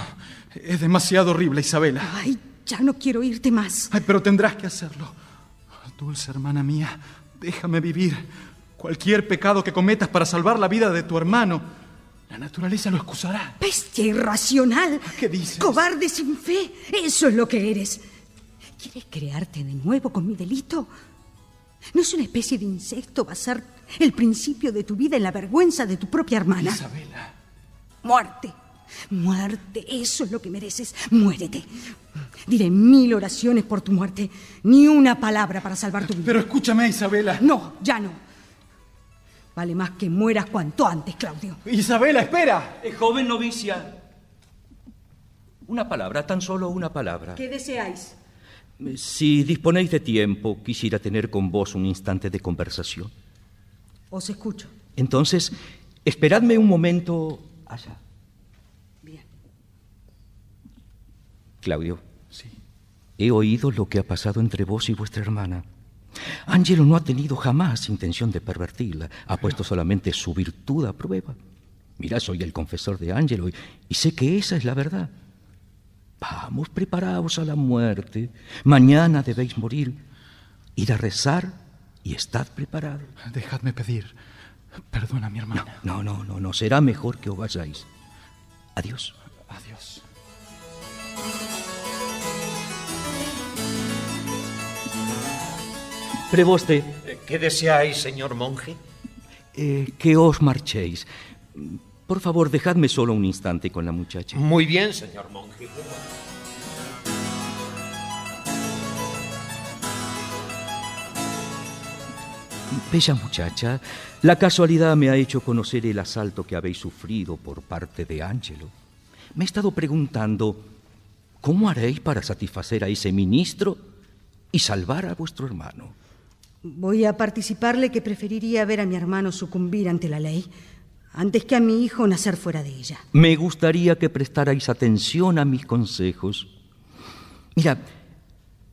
es demasiado horrible, Isabela. Ay, ya no quiero irte más. Ay, pero tendrás que hacerlo. Dulce hermana mía, déjame vivir. Cualquier pecado que cometas para salvar la vida de tu hermano, la naturaleza lo excusará. Bestia irracional. ¿Qué dices? Cobarde sin fe. Eso es lo que eres. ¿Quieres crearte de nuevo con mi delito? ¿No es una especie de insecto basar el principio de tu vida en la vergüenza de tu propia hermana? Isabela. Muerte. Muerte, eso es lo que mereces. Muérete. Diré mil oraciones por tu muerte, ni una palabra para salvar tu vida. Pero escúchame, Isabela. No, ya no. Vale más que mueras cuanto antes, Claudio. Isabela, espera. Eh, joven novicia. Una palabra, tan solo una palabra. ¿Qué deseáis? Si disponéis de tiempo, quisiera tener con vos un instante de conversación. Os escucho. Entonces, esperadme un momento allá. Bien. Claudio. Sí. He oído lo que ha pasado entre vos y vuestra hermana. Angelo no ha tenido jamás intención de pervertirla, ha puesto solamente su virtud a prueba. Mira, soy el confesor de Angelo y, y sé que esa es la verdad. Vamos, preparaos a la muerte. Mañana debéis morir. Ir a rezar y estad preparado. Dejadme pedir. Perdona, mi hermana. No, no, no, no. Será mejor que os vayáis. Adiós. Adiós. Preboste, ¿Qué deseáis, señor monje? eh, que os marchéis. Por favor, dejadme solo un instante con la muchacha. Muy bien, señor monje. Bella muchacha, la casualidad me ha hecho conocer el asalto que habéis sufrido por parte de Angelo. Me he estado preguntando, ¿cómo haréis para satisfacer a ese ministro y salvar a vuestro hermano? Voy a participarle que preferiría ver a mi hermano sucumbir ante la ley antes que a mi hijo nacer fuera de ella. Me gustaría que prestarais atención a mis consejos. Mira,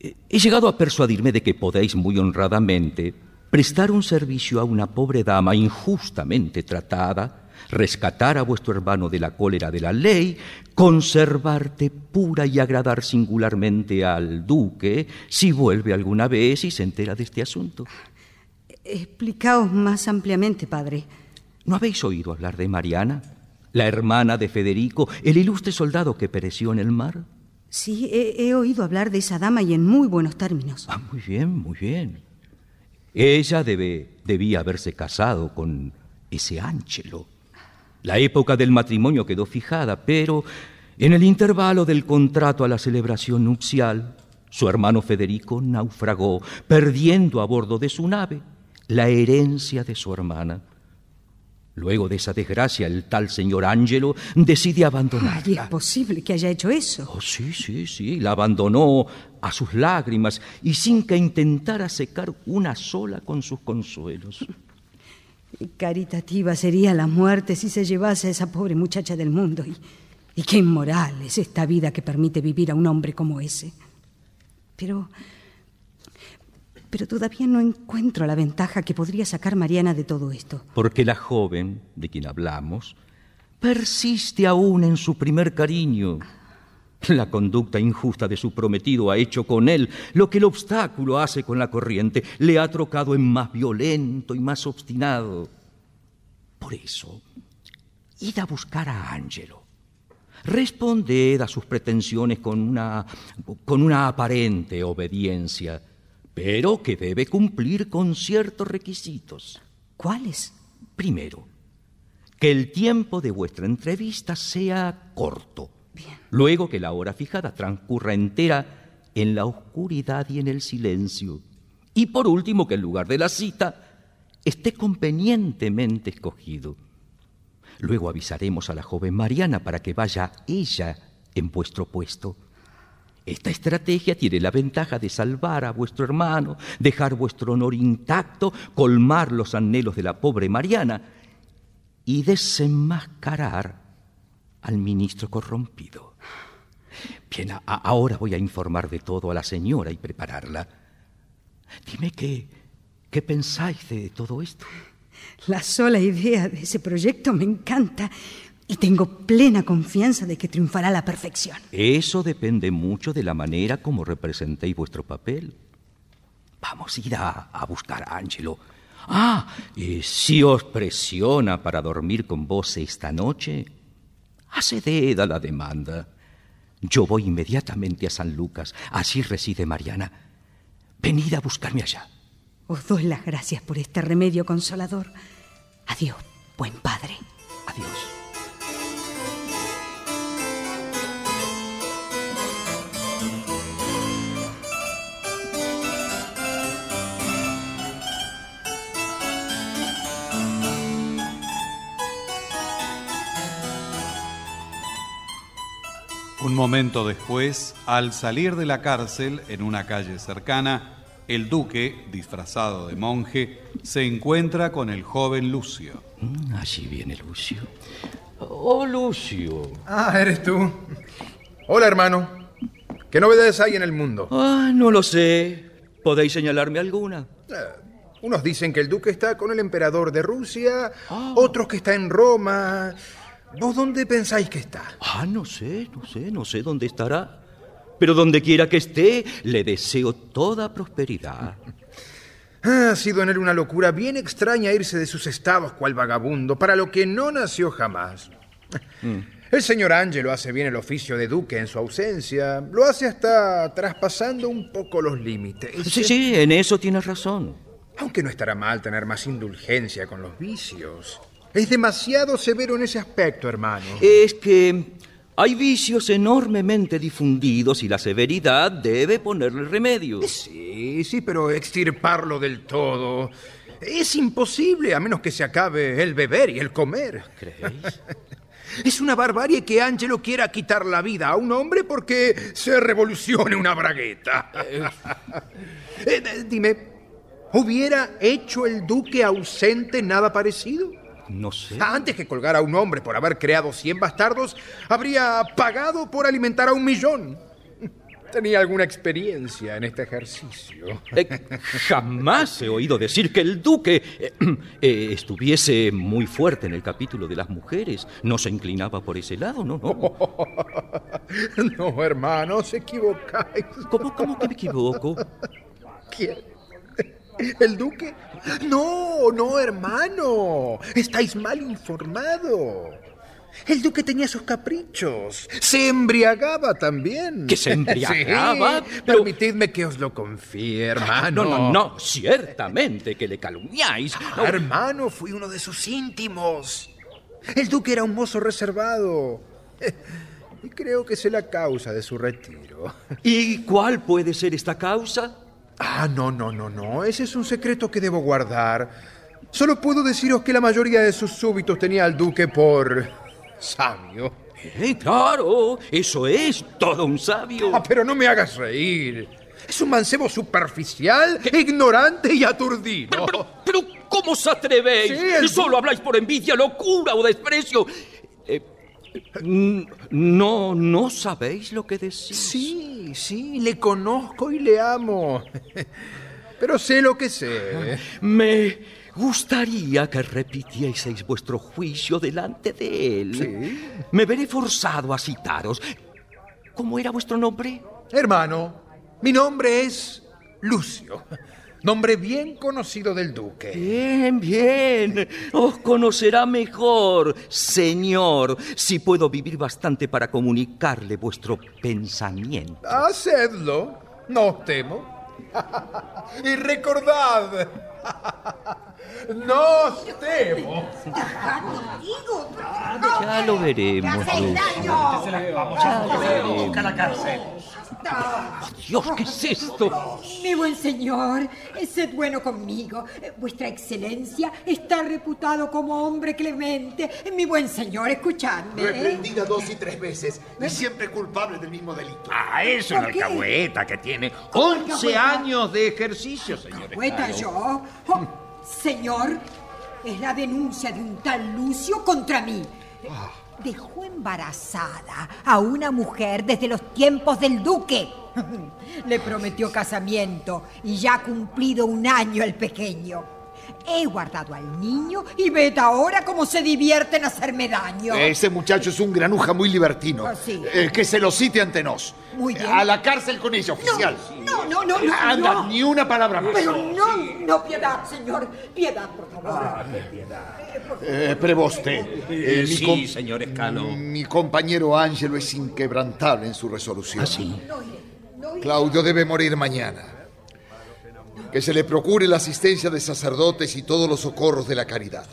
he llegado a persuadirme de que podéis muy honradamente prestar un servicio a una pobre dama injustamente tratada, rescatar a vuestro hermano de la cólera de la ley, conservarte pura y agradar singularmente al duque si vuelve alguna vez y se entera de este asunto. Explicaos más ampliamente, padre. ¿No habéis oído hablar de Mariana, la hermana de Federico, el ilustre soldado que pereció en el mar? Sí, he, he oído hablar de esa dama y en muy buenos términos. Ah, muy bien, muy bien. Ella debe, debía haberse casado con ese Ángelo. La época del matrimonio quedó fijada, pero en el intervalo del contrato a la celebración nupcial, su hermano Federico naufragó, perdiendo a bordo de su nave la herencia de su hermana. Luego de esa desgracia, el tal señor Ángelo decide abandonarla. Ay, es posible que haya hecho eso. Oh, sí, sí, sí, la abandonó a sus lágrimas y sin que intentara secar una sola con sus consuelos. Caritativa sería la muerte si se llevase a esa pobre muchacha del mundo. Y, y qué inmoral es esta vida que permite vivir a un hombre como ese. Pero. Pero todavía no encuentro la ventaja que podría sacar Mariana de todo esto. Porque la joven de quien hablamos persiste aún en su primer cariño. La conducta injusta de su prometido ha hecho con él lo que el obstáculo hace con la corriente, le ha trocado en más violento y más obstinado. Por eso, id a buscar a Ángelo. Responded a sus pretensiones con una, con una aparente obediencia, pero que debe cumplir con ciertos requisitos. ¿Cuáles? Primero, que el tiempo de vuestra entrevista sea corto, Luego que la hora fijada transcurra entera en la oscuridad y en el silencio. Y por último, que el lugar de la cita esté convenientemente escogido. Luego avisaremos a la joven Mariana para que vaya ella en vuestro puesto. Esta estrategia tiene la ventaja de salvar a vuestro hermano, dejar vuestro honor intacto, colmar los anhelos de la pobre Mariana y desenmascarar al ministro corrompido. Bien, ahora voy a informar de todo a la señora y prepararla. Dime qué, qué pensáis de todo esto. La sola idea de ese proyecto me encanta y tengo plena confianza de que triunfará a la perfección. Eso depende mucho de la manera como representéis vuestro papel. Vamos a ir a, buscar a Angelo. Ah, y si os presiona para dormir con vos esta noche, acceded a la demanda. Yo voy inmediatamente a San Lucas, allí reside Mariana. Venid a buscarme allá. Os doy las gracias por este remedio consolador. Adiós, buen padre. Adiós. Momento después, al salir de la cárcel en una calle cercana, el duque, disfrazado de monje, se encuentra con el joven Lucio. Mm, allí viene Lucio. Oh, Lucio. Ah, eres tú. Hola, hermano. ¿Qué novedades hay en el mundo? Ah, no lo sé. ¿Podéis señalarme alguna? Eh, unos dicen que el duque está con el emperador de Rusia, ah. otros que está en Roma. ¿Vos dónde pensáis que está? Ah, no sé, no sé, no sé dónde estará. Pero donde quiera que esté, le deseo toda prosperidad. Ha sido en él una locura bien extraña irse de sus estados cual vagabundo, para lo que no nació jamás. Mm. El señor Ángelo hace bien el oficio de duque en su ausencia, lo hace hasta traspasando un poco los límites. Sí, sí, en eso tienes razón. Aunque no estará mal tener más indulgencia con los vicios. Es demasiado severo en ese aspecto, hermano. Es que hay vicios enormemente difundidos y la severidad debe ponerle remedio. Sí, sí, pero extirparlo del todo es imposible a menos que se acabe el beber y el comer. ¿Creéis? Es una barbarie que Angelo quiera quitar la vida a un hombre porque se revolucione una bragueta. Eh. Eh, dime, ¿hubiera hecho el duque ausente nada parecido? No sé. Antes que colgar a un hombre por haber creado 100 bastardos, habría pagado por alimentar a un millón. Tenía alguna experiencia en este ejercicio. Eh, jamás he oído decir que el duque eh, eh, estuviese muy fuerte en el capítulo de las mujeres. No se inclinaba por ese lado, ¿no? No, no hermano, se equivocáis. ¿Cómo, cómo que me equivoco? ¿Quién? ¿El duque? No, no, hermano. Estáis mal informado. El duque tenía sus caprichos. Se embriagaba también. ¿Que se embriagaba? Permitidme que os lo confíe, hermano. No, no, no. Ciertamente que le calumniáis. Hermano, fui uno de sus íntimos. El duque era un mozo reservado. Y creo que es la causa de su retiro. ¿Y cuál puede ser esta causa? Ah, no, no, no, no. Ese es un secreto que debo guardar. Solo puedo deciros que la mayoría de sus súbitos tenía al duque por sabio. Eh, claro, eso es todo un sabio. Ah, pero no me hagas reír. Es un mancebo superficial, ignorante y aturdido. Pero, ¿cómo os atrevéis? Sí, Solo habláis por envidia, locura o desprecio. Eh, no, no sabéis lo que decís. Sí, sí, le conozco y le amo. Pero sé lo que sé. Me gustaría que repitieseis vuestro juicio delante de él. ¿Sí? Me veré forzado a citaros. ¿Cómo era vuestro nombre? Hermano, mi nombre es Lucio. Nombre bien conocido del duque. Bien, bien. Os conocerá mejor, señor, si puedo vivir bastante para comunicarle vuestro pensamiento. Hacedlo, no os temo. y recordad, no os temo. Ya lo veremos. Ya lo veremos. la cárcel. Oh, Dios, ¿qué es esto? Mi buen señor, sed bueno conmigo. Vuestra excelencia está reputado como hombre clemente. Mi buen señor, escuchadme. ¿eh? Reprendida dos y tres veces y siempre culpable del mismo delito. Ah, es una alcahueta que tiene ¿Cómo 11 alcahueta? años de ejercicio, señor. ¿Cuenta Escalo. yo? Oh, señor, es la denuncia de un tal Lucio contra mí. Dejó embarazada a una mujer desde los tiempos del duque. Le prometió casamiento y ya ha cumplido un año el pequeño. He guardado al niño y ved ahora cómo se divierte en hacerme daño. Ese muchacho es un granuja muy libertino. Ah, sí. Eh, que se lo cite ante nos. Muy bien. A la cárcel con ella, oficial. No, no, no, no. Anda, no. ni una palabra más. Pero no, no, piedad, señor. Piedad, por favor. Ah, Eh, preboste. eh, mi sí, com- señor Escalo. Mi compañero Ángelo es inquebrantable en su resolución. ¿Ah, sí? Claudio debe morir mañana. Que se le procure la asistencia de sacerdotes y todos los socorros de la caridad.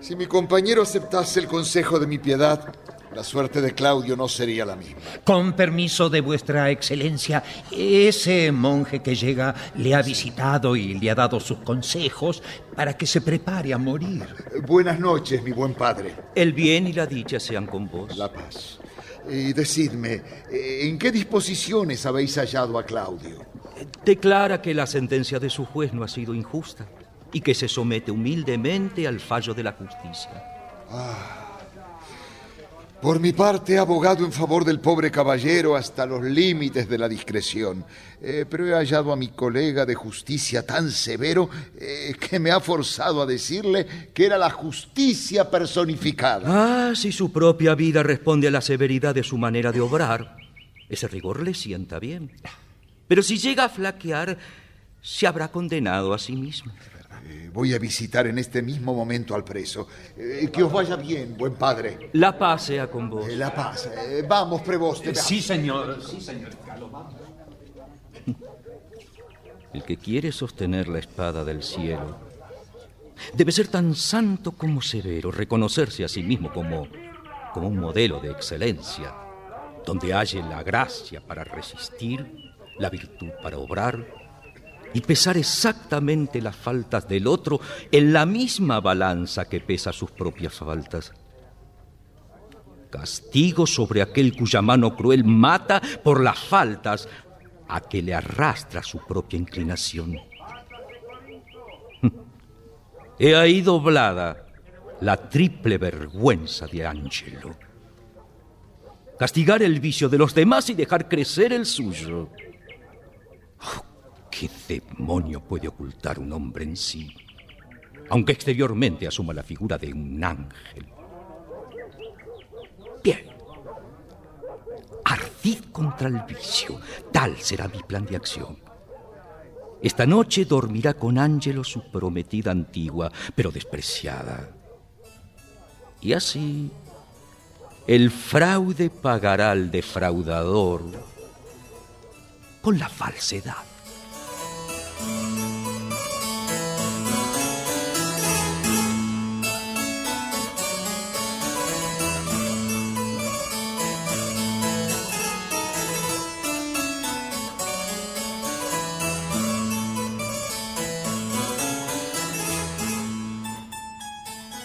Si mi compañero aceptase el consejo de mi piedad, la suerte de Claudio no sería la misma. Con permiso de vuestra excelencia, ese monje que llega le ha visitado y le ha dado sus consejos para que se prepare a morir. Buenas noches, mi buen padre. El bien y la dicha sean con vos. La paz. Y decidme, ¿en qué disposiciones habéis hallado a Claudio? Declara que la sentencia de su juez no ha sido injusta y que se somete humildemente al fallo de la justicia. Por mi parte, he abogado en favor del pobre caballero hasta los límites de la discreción, Eh, pero he hallado a mi colega de justicia tan severo eh, que me ha forzado a decirle que era la justicia personificada. Ah, si su propia vida responde a la severidad de su manera de obrar, ese rigor le sienta bien. Pero si llega a flaquear, se habrá condenado a sí mismo. Eh, voy a visitar en este mismo momento al preso. Eh, que os vaya bien, buen padre. La paz sea con vos. Eh, la paz. Eh, vamos, preboste. Sí, señor. Sí, señor. El que quiere sostener la espada del cielo debe ser tan santo como severo, reconocerse a sí mismo como, como un modelo de excelencia, donde halle la gracia para resistir, la virtud para obrar y pesar exactamente las faltas del otro en la misma balanza que pesa sus propias faltas. Castigo sobre aquel cuya mano cruel mata por las faltas a que le arrastra su propia inclinación. He ahí doblada la triple vergüenza de Angelo. Castigar el vicio de los demás y dejar crecer el suyo. Oh, ¿Qué demonio puede ocultar un hombre en sí? Aunque exteriormente asuma la figura de un ángel. Bien. Ardid contra el vicio. Tal será mi plan de acción. Esta noche dormirá con Ángelo su prometida antigua, pero despreciada. Y así, el fraude pagará al defraudador con la falsedad.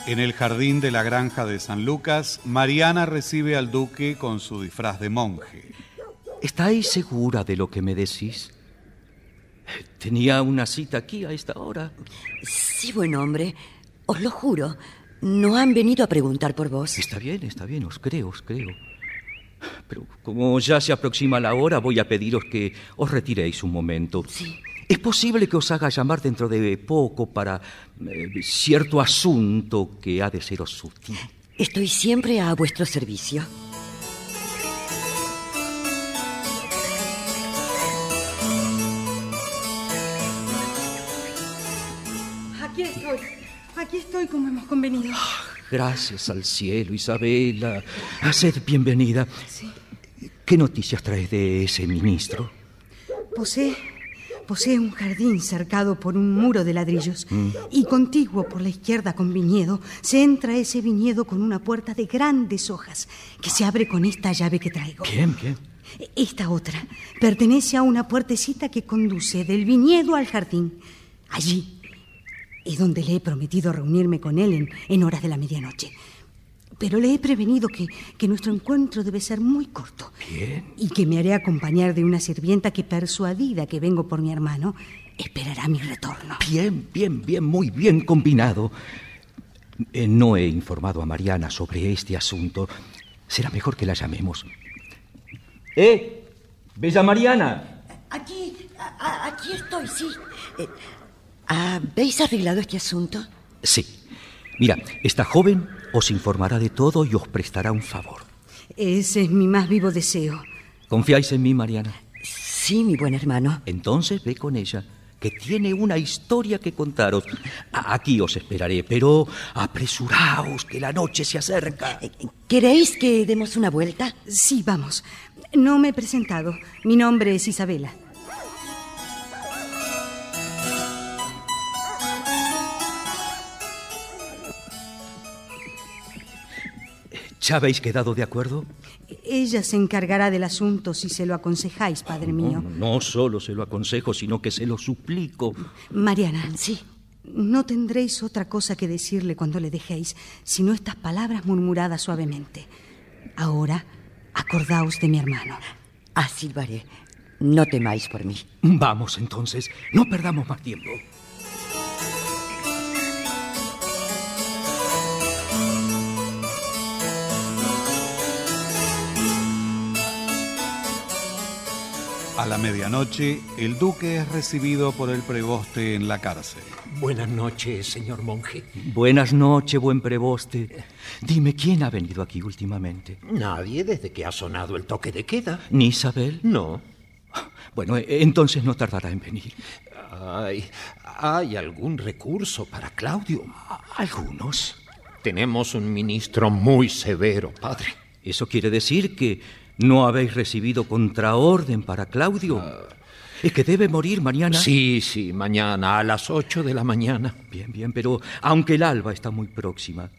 En el jardín de la granja de San Lucas, Mariana recibe al duque con su disfraz de monje. ¿Estáis segura de lo que me decís? Tenía una cita aquí a esta hora. Sí, buen hombre. Os lo juro. No han venido a preguntar por vos. Está bien, está bien, os creo, os creo. Pero como ya se aproxima la hora, voy a pediros que os retiréis un momento. Sí. ¿Es posible que os haga llamar dentro de poco para eh, cierto asunto que ha de seros sutil? Estoy siempre a vuestro servicio. Aquí estoy como hemos convenido. Gracias al cielo, Isabela. Haced bienvenida. Sí. ¿Qué noticias traes de ese ministro? Posee. Posee un jardín cercado por un muro de ladrillos Mm. y contiguo por la izquierda con viñedo. Se entra ese viñedo con una puerta de grandes hojas que se abre con esta llave que traigo. Bien, bien. Esta otra pertenece a una puertecita que conduce del viñedo al jardín. Allí es donde le he prometido reunirme con él en, en horas de la medianoche. Pero le he prevenido que, que nuestro encuentro debe ser muy corto Bien. y que me haré acompañar de una sirvienta que, persuadida que vengo por mi hermano, esperará mi retorno. Bien, bien, bien, muy bien combinado. Eh, no he informado a Mariana sobre este asunto. Será mejor que la llamemos. ¡Eh! ¡Bella Mariana! Aquí, a- aquí estoy, sí. Eh, ¿Habéis arreglado este asunto? Sí. Mira, esta joven os informará de todo y os prestará un favor. Ese es mi más vivo deseo. ¿Confiáis en mí, Mariana? Sí, mi buen hermano. Entonces ve con ella, que tiene una historia que contaros. Aquí os esperaré, pero apresuraos, que la noche se acerca. ¿Queréis que demos una vuelta? Sí, vamos. No me he presentado. Mi nombre es Isabela. ¿Ya habéis quedado de acuerdo? Ella se encargará del asunto si se lo aconsejáis, padre mío. No, no solo se lo aconsejo, sino que se lo suplico. Mariana. Sí. No tendréis otra cosa que decirle cuando le dejéis, sino estas palabras murmuradas suavemente. Ahora, acordaos de mi hermano. Así lo haré. No temáis por mí. Vamos entonces, no perdamos más tiempo. A la medianoche, el duque es recibido por el preboste en la cárcel. Buenas noches, señor monje. Buenas noches, buen preboste. Dime, ¿quién ha venido aquí últimamente? Nadie desde que ha sonado el toque de queda. ¿Ni Isabel? No. Bueno, eh, entonces no tardará en venir. Ay, ¿Hay algún recurso para Claudio? Algunos. Tenemos un ministro muy severo, padre. ¿Eso quiere decir que no habéis recibido contraorden para Claudio? ¿Es que debe morir mañana? Sí, sí, mañana a las ocho de la mañana. Bien, bien, pero aunque el alba está muy próxima,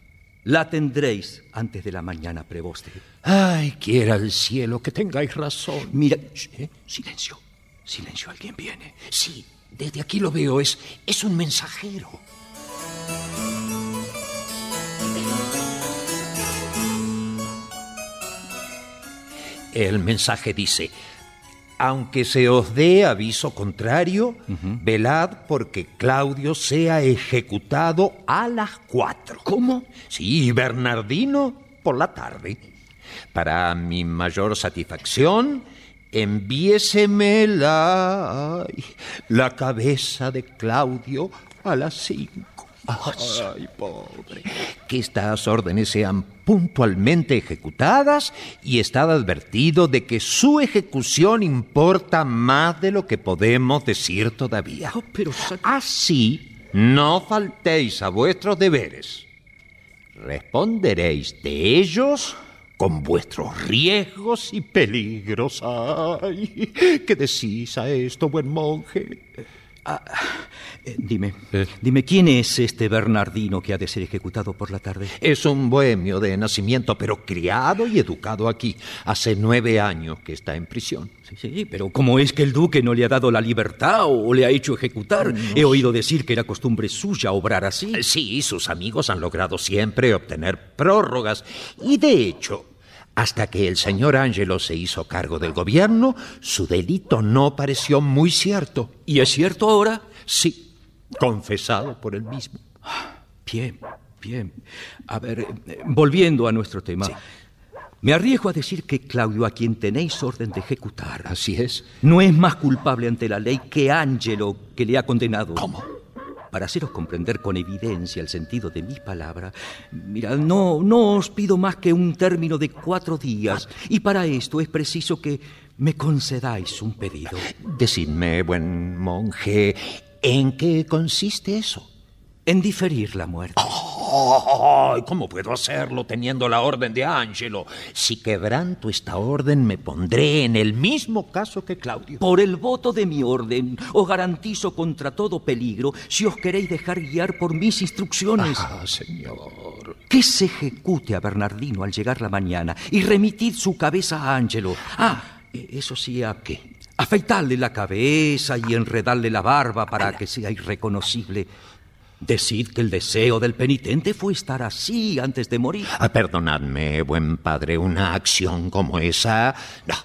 la tendréis antes de la mañana, preboste. Ay, quiera el cielo que tengáis razón. Mira, shh, silencio, silencio, alguien viene. Sí, desde aquí lo veo, es, es un mensajero. El mensaje dice, aunque se os dé aviso contrario, velad porque Claudio sea ejecutado a las cuatro. ¿Cómo? Sí, Bernardino por la tarde. Para mi mayor satisfacción, envíeseme la, la cabeza de Claudio a las cinco. Ay, pobre. Que estas órdenes sean puntualmente ejecutadas y estad advertido de que su ejecución importa más de lo que podemos decir todavía. pero Así, no faltéis a vuestros deberes. Responderéis de ellos con vuestros riesgos y peligros. Ay, ¿qué decís a esto, buen monje? Eh, dime, dime, ¿quién es este Bernardino que ha de ser ejecutado por la tarde? Es un bohemio de nacimiento, pero criado y educado aquí. Hace nueve años que está en prisión. Sí, sí, pero ¿cómo es que el duque no le ha dado la libertad o le ha hecho ejecutar? He oído decir que era costumbre suya obrar así. Sí, sus amigos han logrado siempre obtener prórrogas. Y de hecho, hasta que el señor Ángelo se hizo cargo del gobierno, su delito no pareció muy cierto. ¿Y es cierto ahora? Sí, confesado por él mismo. Bien, bien. A ver, eh, volviendo a nuestro tema. Me arriesgo a decir que Claudio, a quien tenéis orden de ejecutar, así es, no es más culpable ante la ley que Ángelo, que le ha condenado. ¿Cómo? Para haceros comprender con evidencia el sentido de mis palabras, mirad, no, no os pido más que un término de cuatro días, y para esto es preciso que me concedáis un pedido. Decidme, buen monje, ¿en qué consiste eso? En diferir la muerte. Oh, ¿Cómo puedo hacerlo teniendo la orden de Angelo? Si quebranto esta orden, me pondré en el mismo caso que Claudio. Por el voto de mi orden, os garantizo contra todo peligro si os queréis dejar guiar por mis instrucciones. Ah, señor. Que se ejecute a Bernardino al llegar la mañana y remitid su cabeza a Angelo. Ah, eh, eso sí, ¿a qué? Afeitarle la cabeza y enredarle la barba para que sea irreconocible. Decid que el deseo del penitente fue estar así antes de morir. Ah, perdonadme, buen padre, una acción como esa no,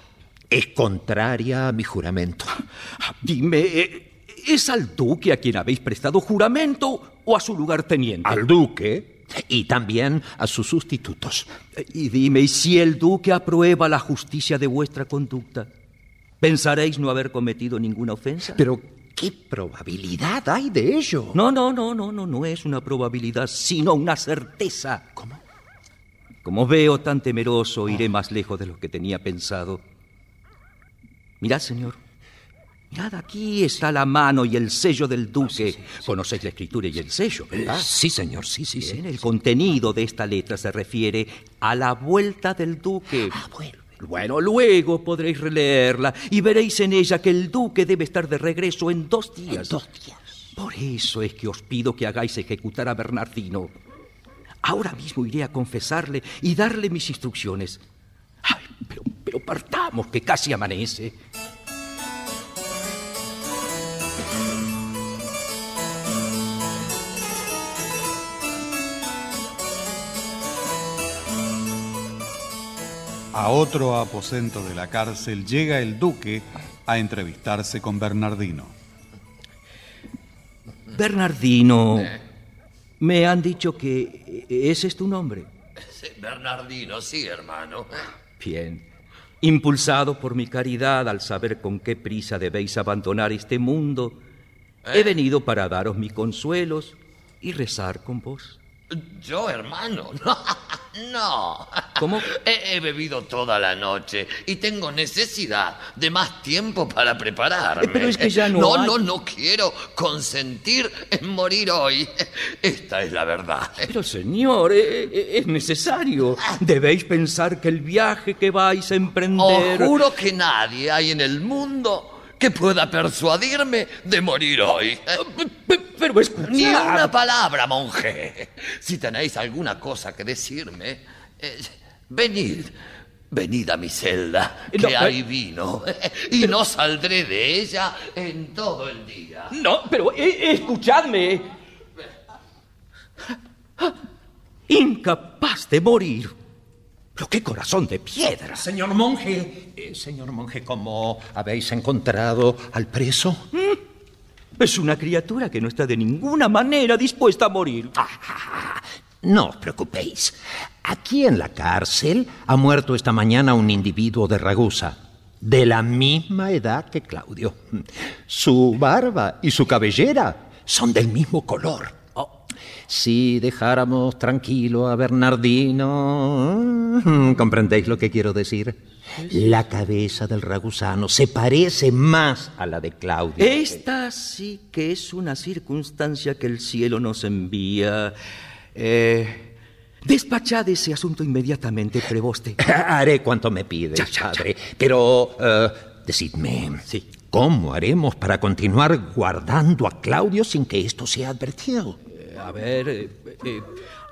es contraria a mi juramento. Dime, eh, ¿es al duque a quien habéis prestado juramento o a su lugarteniente? Al duque y también a sus sustitutos. Y dime, ¿y si el duque aprueba la justicia de vuestra conducta? ¿Pensaréis no haber cometido ninguna ofensa? Pero ¿qué probabilidad hay de ello? No, no, no, no, no, no es una probabilidad, sino una certeza. ¿Cómo? Como veo tan temeroso, iré más lejos de lo que tenía pensado. Mirad, señor. Mirad, aquí está la mano y el sello del duque. Conocéis la escritura y el sello, ¿verdad? Sí, señor, sí, sí, sí. Bien, el contenido de esta letra se refiere a la vuelta del duque. Ah, bueno. Bueno, luego podréis releerla y veréis en ella que el duque debe estar de regreso en dos días. En dos días. Por eso es que os pido que hagáis ejecutar a Bernardino. Ahora mismo iré a confesarle y darle mis instrucciones. Ay, pero, pero partamos, que casi amanece. A otro aposento de la cárcel llega el duque a entrevistarse con Bernardino. Bernardino, me han dicho que ese es tu nombre. Sí, Bernardino, sí, hermano. Bien. Impulsado por mi caridad al saber con qué prisa debéis abandonar este mundo, he ¿Eh? venido para daros mis consuelos y rezar con vos. Yo, hermano, no. ¿Cómo? He, he bebido toda la noche y tengo necesidad de más tiempo para prepararme. Pero es que ya no No, hay- no, no quiero consentir en morir hoy. Esta es la verdad. Pero señor, eh, eh, es necesario. Debéis pensar que el viaje que vais a emprender... Os juro que nadie hay en el mundo que pueda persuadirme de morir hoy. Pero escuchad. Ni una palabra, monje. Si tenéis alguna cosa que decirme, eh, venid. Venid a mi celda, que No, hay vino, y no saldré de ella en todo el día. No, pero eh, escuchadme. Incapaz de morir. Pero qué corazón de piedra. Señor monje, eh, señor monje, ¿cómo habéis encontrado al preso? Es una criatura que no está de ninguna manera dispuesta a morir. No os preocupéis. Aquí en la cárcel ha muerto esta mañana un individuo de Ragusa, de la misma edad que Claudio. Su barba y su cabellera son del mismo color. Si dejáramos tranquilo a Bernardino, ¿comprendéis lo que quiero decir? La cabeza del ragusano se parece más a la de Claudio. Esta sí que es una circunstancia que el cielo nos envía. Eh, despachad ese asunto inmediatamente, preboste. Haré cuanto me pides, padre. Pero, eh, decidme, ¿cómo haremos para continuar guardando a Claudio sin que esto sea advertido? Eh, a ver. eh, eh,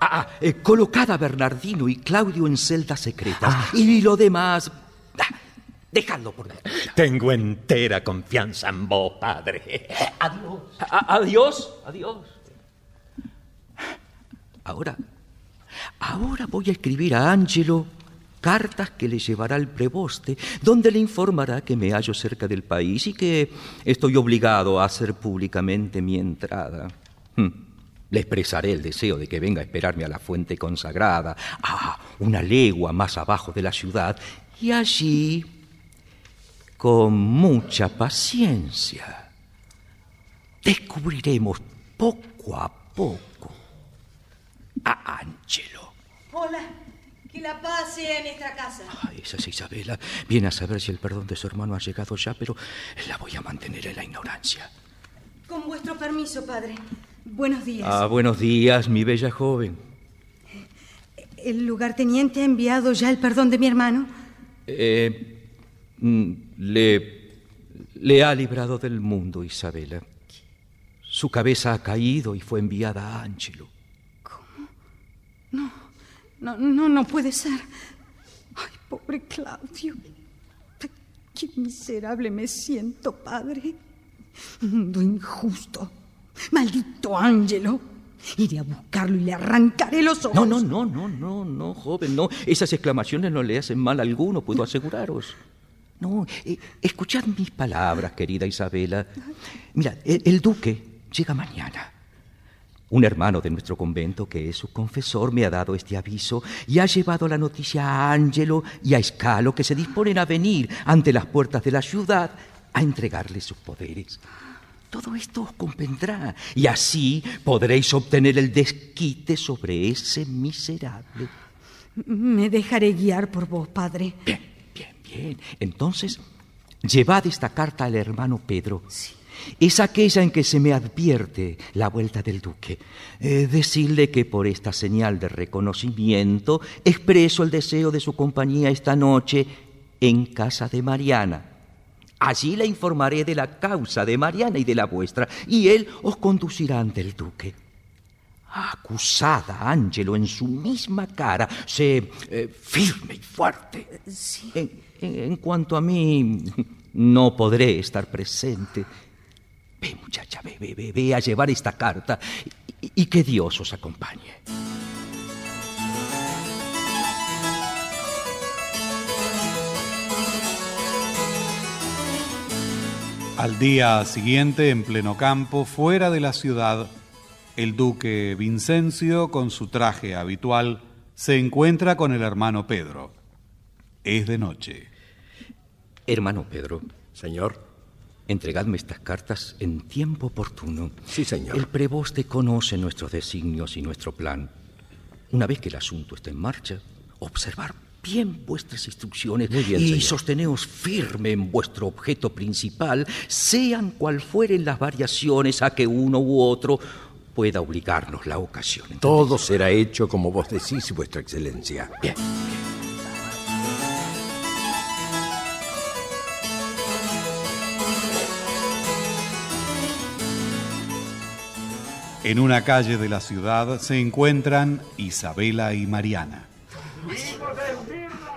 ah, ah, eh, colocad a Bernardino y Claudio en celdas secretas. Y lo demás. ah, dejadlo por mí. Tengo entera confianza en vos, padre. Adiós. adiós. Adiós. Ahora. Ahora voy a escribir a Angelo cartas que le llevará al preboste, donde le informará que me hallo cerca del país y que estoy obligado a hacer públicamente mi entrada. Hmm. Le expresaré el deseo de que venga a esperarme a la fuente consagrada, a una legua más abajo de la ciudad, y allí, con mucha paciencia, descubriremos poco a poco a Angelo. Hola, que la paz sea en esta casa. Ay, esa es Isabela. Viene a saber si el perdón de su hermano ha llegado ya, pero la voy a mantener en la ignorancia. Con vuestro permiso, padre. Buenos días. Ah, buenos días, mi bella joven. ¿El lugarteniente ha enviado ya el perdón de mi hermano? Eh, mm, le, le ha librado del mundo, Isabela. Su cabeza ha caído y fue enviada a Ángelo. No, no, no, no puede ser. Ay, pobre Claudio. Qué miserable me siento, padre. Mundo injusto. Maldito Ángelo. Iré a buscarlo y le arrancaré los ojos. No, no, no, no, no, no, joven, no. Esas exclamaciones no le hacen mal a alguno, puedo aseguraros. No, eh, escuchad mis palabras, querida Isabela. Mira, el, el duque llega mañana. Un hermano de nuestro convento, que es su confesor, me ha dado este aviso y ha llevado la noticia a Ángelo y a Escalo, que se disponen a venir ante las puertas de la ciudad a entregarle sus poderes. Todo esto os convendrá y así podréis obtener el desquite sobre ese miserable. Me dejaré guiar por vos, padre. Bien, bien, bien. Entonces, llevad esta carta al hermano Pedro. Es aquella en que se me advierte la vuelta del duque. Eh, decirle que por esta señal de reconocimiento expreso el deseo de su compañía esta noche en casa de Mariana. Allí le informaré de la causa de Mariana y de la vuestra, y él os conducirá ante el duque. Acusada, Ángelo, en su misma cara, sé eh, firme y fuerte. En, en- en cuanto a mí, no podré estar presente. Ve, muchacha, ve, ve, ve, ve a llevar esta carta y, y que Dios os acompañe. Al día siguiente, en pleno campo, fuera de la ciudad, el duque Vincencio, con su traje habitual, se encuentra con el hermano Pedro. Es de noche. Hermano Pedro. Señor. Entregadme estas cartas en tiempo oportuno. Sí, señor. El preboste conoce nuestros designios y nuestro plan. Una vez que el asunto esté en marcha, observar bien vuestras instrucciones bien, y señor. sosteneos firme en vuestro objeto principal, sean cual fueren las variaciones a que uno u otro pueda obligarnos la ocasión. Todo será hecho como vos decís, vuestra excelencia. Bien. En una calle de la ciudad se encuentran Isabela y Mariana.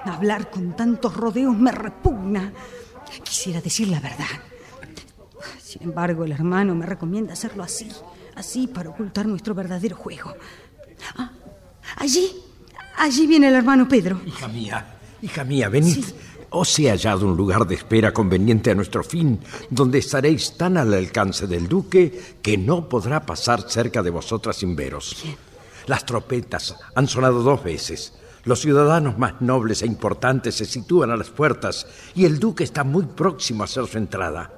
Hablar con tantos rodeos me repugna. Quisiera decir la verdad. Sin embargo, el hermano me recomienda hacerlo así, así para ocultar nuestro verdadero juego. Ah, allí, allí viene el hermano Pedro. Hija mía, hija mía, venid. Os he hallado un lugar de espera conveniente a nuestro fin, donde estaréis tan al alcance del duque que no podrá pasar cerca de vosotras sin veros. Las trompetas han sonado dos veces. Los ciudadanos más nobles e importantes se sitúan a las puertas y el duque está muy próximo a hacer su entrada.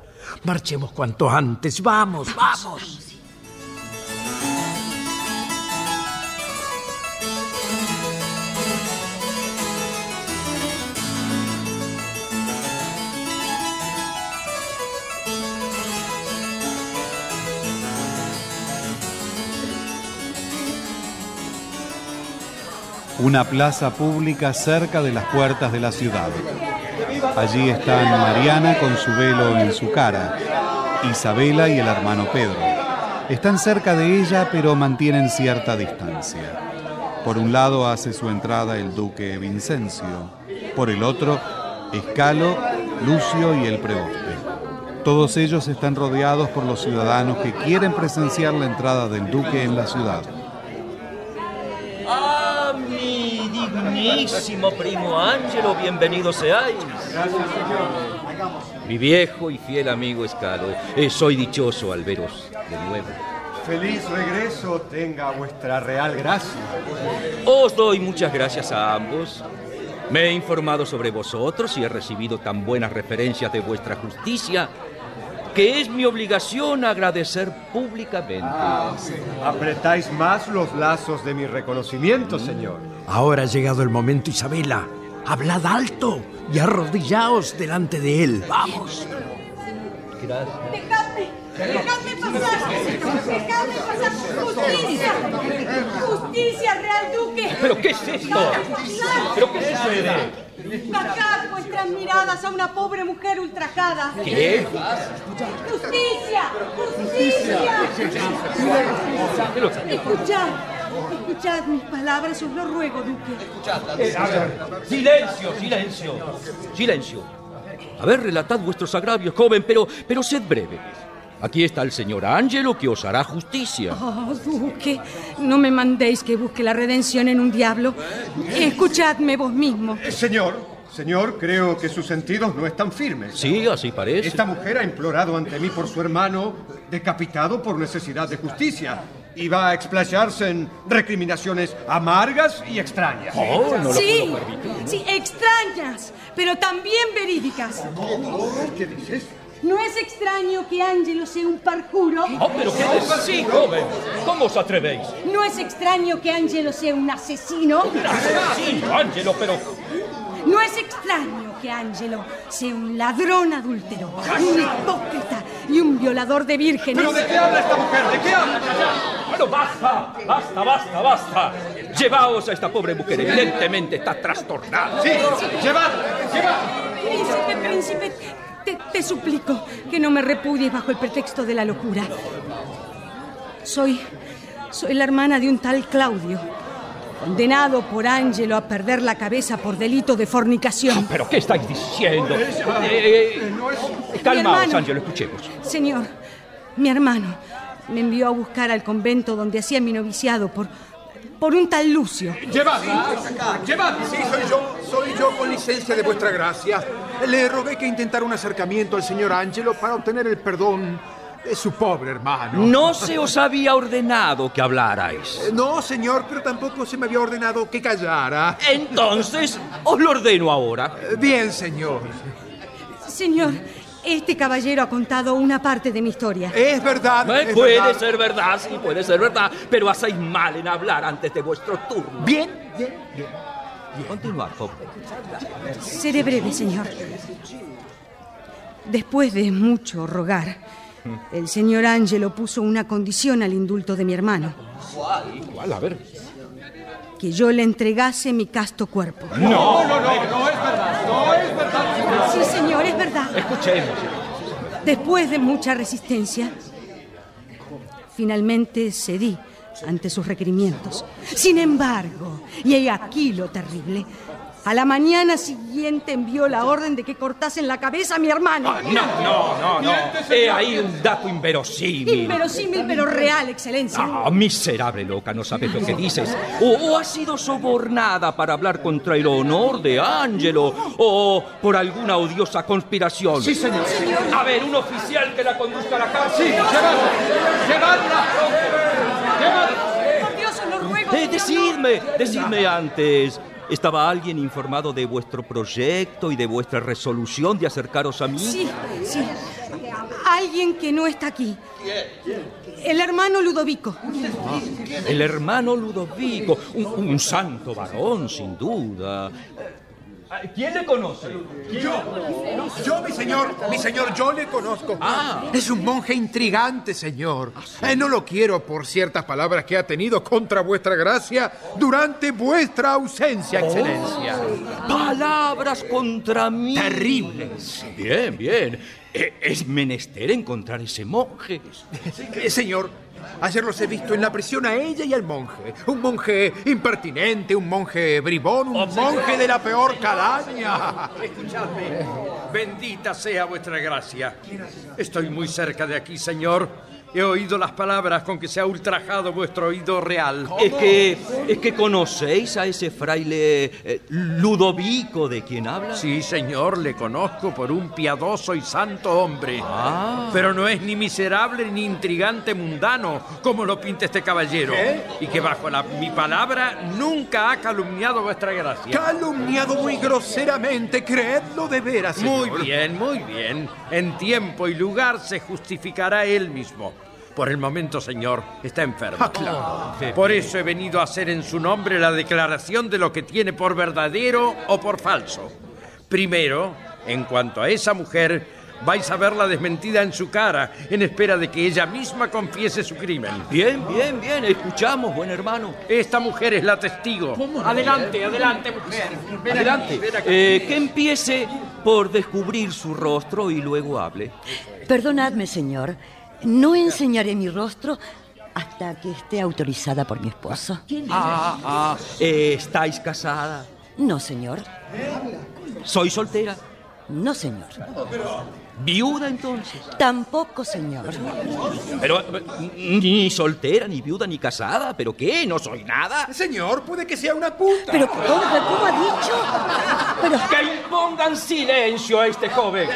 Marchemos cuanto antes. Vamos, vamos. Una plaza pública cerca de las puertas de la ciudad. Allí están Mariana con su velo en su cara, Isabela y el hermano Pedro. Están cerca de ella pero mantienen cierta distancia. Por un lado hace su entrada el duque Vincencio, por el otro Escalo, Lucio y el preboste. Todos ellos están rodeados por los ciudadanos que quieren presenciar la entrada del duque en la ciudad. Ah, mi dignísimo primo Ángelo, bienvenido seáis. Mi viejo y fiel amigo Escalo, eh, soy dichoso al veros de nuevo. Feliz regreso tenga vuestra real gracia. Os doy muchas gracias a ambos. Me he informado sobre vosotros y he recibido tan buenas referencias de vuestra justicia que es mi obligación agradecer públicamente. Apretáis más los lazos de mi reconocimiento, señor. Ahora ha llegado el momento, Isabela. Hablad alto y arrodillaos delante de él. Vamos. Gracias. ¡Dejadme! ¡Dejadme pasar! ¡Dejadme pasar! ¡Justicia! ¡Justicia, Real Duque! ¿Pero qué es esto? ¿Pero qué sucede? Bajad vuestras miradas a una pobre mujer ultrajada. ¿Qué? ¡Justicia! ¡Justicia! Escuchad, escuchad mis palabras, os lo ruego, Duque. Eh, a ver, silencio, silencio, silencio. A ver, relatad vuestros agravios, joven, pero, pero sed breve. Aquí está el señor Angelo que os hará justicia. Oh, Duque, no me mandéis que busque la redención en un diablo. Escuchadme vos mismo. Eh, señor, señor, creo que sus sentidos no están firmes. Sí, así parece. Esta mujer ha implorado ante mí por su hermano, decapitado por necesidad de justicia. Y va a explayarse en recriminaciones amargas y extrañas. Oh, no lo sí, puedo permitir. sí, extrañas, pero también verídicas. ¿Qué dices? ¿No es extraño que Angelo sea un parjuro? Oh, pero qué decís, joven. ¿Cómo os atrevéis? ¿No es extraño que Angelo sea un asesino? Asesino, Angelo, pero... ¿No es extraño que Angelo sea un ladrón adúltero, un hipócrita y un violador de vírgenes? ¿Pero de qué habla esta mujer? ¿De qué habla? Bueno, basta, basta, basta, basta. Llevaos a esta pobre mujer, evidentemente está trastornada. Sí, llevadla, llevadla. Príncipe, príncipe, te, te suplico que no me repudies bajo el pretexto de la locura. Soy. soy la hermana de un tal Claudio, condenado por Ángelo a perder la cabeza por delito de fornicación. ¿Pero qué estáis diciendo? Eh, eh, calmaos, hermano. Angelo, escuchemos. Señor, mi hermano me envió a buscar al convento donde hacía mi noviciado por. Por un tal Lucio. Llevadla, llevadla. Sí, soy yo, soy yo con licencia de vuestra gracia. Le rogué que intentara un acercamiento al señor Angelo para obtener el perdón de su pobre hermano. No se os había ordenado que hablarais. Eh, No, señor, pero tampoco se me había ordenado que callara. Entonces, os lo ordeno ahora. Eh, Bien, señor. Señor, este caballero ha contado una parte de mi historia. Es verdad. Eh, es puede verdad. ser verdad, sí, puede ser verdad, pero hacéis mal en hablar antes de vuestro turno. Bien, bien, bien. Continuad, joven. Seré breve, señor. Después de mucho rogar, el señor Ángelo puso una condición al indulto de mi hermano, ¿Cuál? A ver. que yo le entregase mi casto cuerpo. No, no, no, no es verdad. No es verdad. Sí, señor, es verdad. Escuchemos. Después de mucha resistencia, finalmente cedí ante sus requerimientos. Sin embargo, y aquí lo terrible, a la mañana siguiente envió la orden de que cortasen la cabeza a mi hermano. Ah, no, no, no, no. He ahí un dato inverosímil. Inverosímil, pero real, excelencia. Ah, miserable loca, no sabes lo que dices. O, o has sido sobornada para hablar contra el honor de Ángelo, o por alguna odiosa conspiración. Sí, señor. A ver, un oficial que la conduzca a la cárcel. Sí, llevadla. Llevadla. Llevadla. Por Dios, os lo ruego. Eh, decidme, decidme antes. ¿Estaba alguien informado de vuestro proyecto y de vuestra resolución de acercaros a mí? Sí, sí. Alguien que no está aquí. El hermano Ludovico. El hermano Ludovico, un, un santo varón, sin duda. ¿Quién le conoce? Yo, yo, mi señor, mi señor, yo le conozco. Ah. Es un monje intrigante, señor. Eh, no lo quiero por ciertas palabras que ha tenido contra vuestra gracia durante vuestra ausencia, excelencia. Palabras contra mí. Terribles. Bien, bien. Eh, Es menester encontrar ese monje. Eh, señor, ayer los he visto en la prisión a ella y al monje. Un monje impertinente, un monje bribón, un monje de la peor calaña. Escuchadme. Bendita sea vuestra gracia. Estoy muy cerca de aquí, señor. He oído las palabras con que se ha ultrajado vuestro oído real. Es que, es que conocéis a ese fraile eh, Ludovico de quien habla. Sí, señor, le conozco por un piadoso y santo hombre. Ah. Pero no es ni miserable ni intrigante mundano, como lo pinta este caballero. Y que bajo la- mi palabra nunca ha calumniado vuestra gracia. Calumniado muy groseramente, creedlo de veras. Muy bien, muy bien. En tiempo y lugar se justificará él mismo. Por el momento, señor, está enfermo. Ah, claro. Por eso he venido a hacer en su nombre la declaración de lo que tiene por verdadero o por falso. Primero, en cuanto a esa mujer, vais a verla desmentida en su cara, en espera de que ella misma confiese su crimen. Bien, bien, bien, escuchamos, buen hermano. Esta mujer es la testigo. Adelante, adelante, mujer. Ven Adelante, aquí. Eh, que empiece por descubrir su rostro y luego hable. Perdonadme, señor. No enseñaré mi rostro hasta que esté autorizada por mi esposo. Ah, ah, eh, ¿estáis casada? No, señor. ¿Soy soltera? No, señor. ¿Viuda entonces? Tampoco, señor. Pero eh, ni soltera, ni viuda, ni casada. ¿Pero qué? ¿No soy nada? Señor, puede que sea una puta. Pero, ¿cómo, cómo ha dicho? Pero... Que impongan silencio a este joven.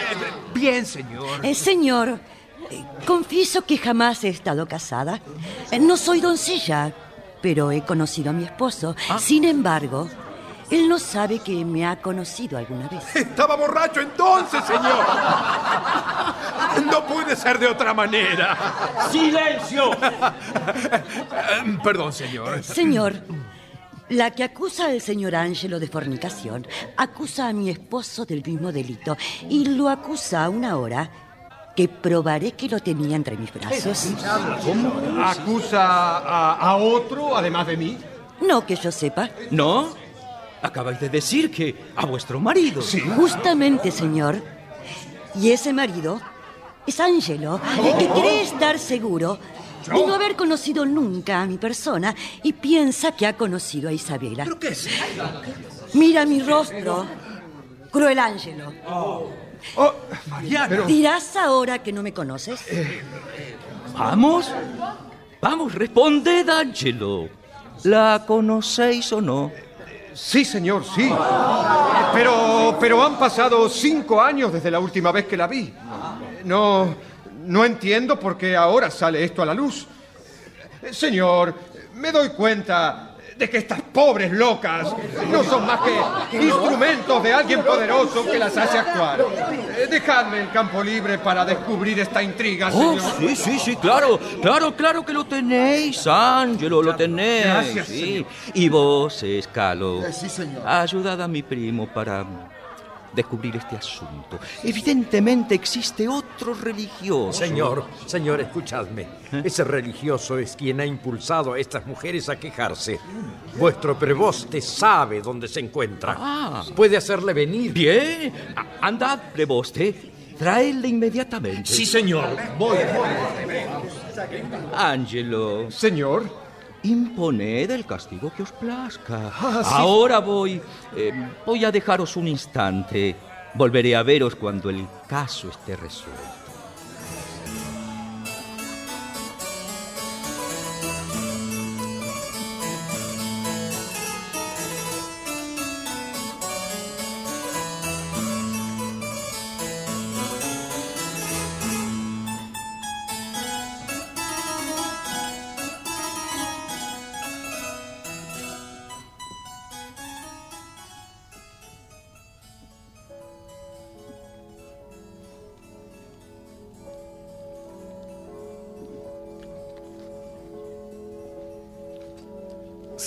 Bien, señor. Eh, señor, eh, confieso que jamás he estado casada. Eh, no soy doncella, pero he conocido a mi esposo. Sin embargo, él no sabe que me ha conocido alguna vez. Estaba borracho entonces, señor. No puede ser de otra manera. ¡Silencio! Perdón, señor. Señor, la que acusa al señor Ángelo de fornicación acusa a mi esposo del mismo delito y lo acusa a una hora que probaré que lo tenía entre mis brazos. ¿Cómo? ¿Acusa a, a otro además de mí? No que yo sepa. ¿No? Acabáis de decir que a vuestro marido. Sí. Justamente, señor. Y ese marido es Ángelo, el que cree estar seguro de no haber conocido nunca a mi persona y piensa que ha conocido a Isabela. ¿Pero qué es? Mira mi rostro, cruel Ángelo. Oh, Mariano. ¿Dirás ahora que no me conoces? Vamos. Vamos, responded, Ángelo. ¿La conocéis o no? Sí, señor, sí. Pero, pero han pasado cinco años desde la última vez que la vi. No, no entiendo por qué ahora sale esto a la luz. Señor, me doy cuenta de que estas pobres locas no son más que instrumentos de alguien poderoso que las hace actuar. Eh, Dejadme el campo libre para descubrir esta intriga, Oh, señor. sí, sí, sí, claro, claro, claro que lo tenéis, Ángelo, lo tenéis. Gracias, sí. señor. Y vos, Escalo, Eh, sí, señor. ayudad a mi primo para descubrir este asunto. Evidentemente existe otro religioso. Señor, señor, escuchadme. Ese religioso es quien ha impulsado a estas mujeres a quejarse. Vuestro preboste sabe dónde se encuentra. Ah. Puede hacerle venir. Bien, andad, preboste, traedle inmediatamente. Sí, señor. Voy. Ángelo. Señor. Imponed el castigo que os plazca. Ah, sí. Ahora voy. eh, voy a dejaros un instante. Volveré a veros cuando el caso esté resuelto.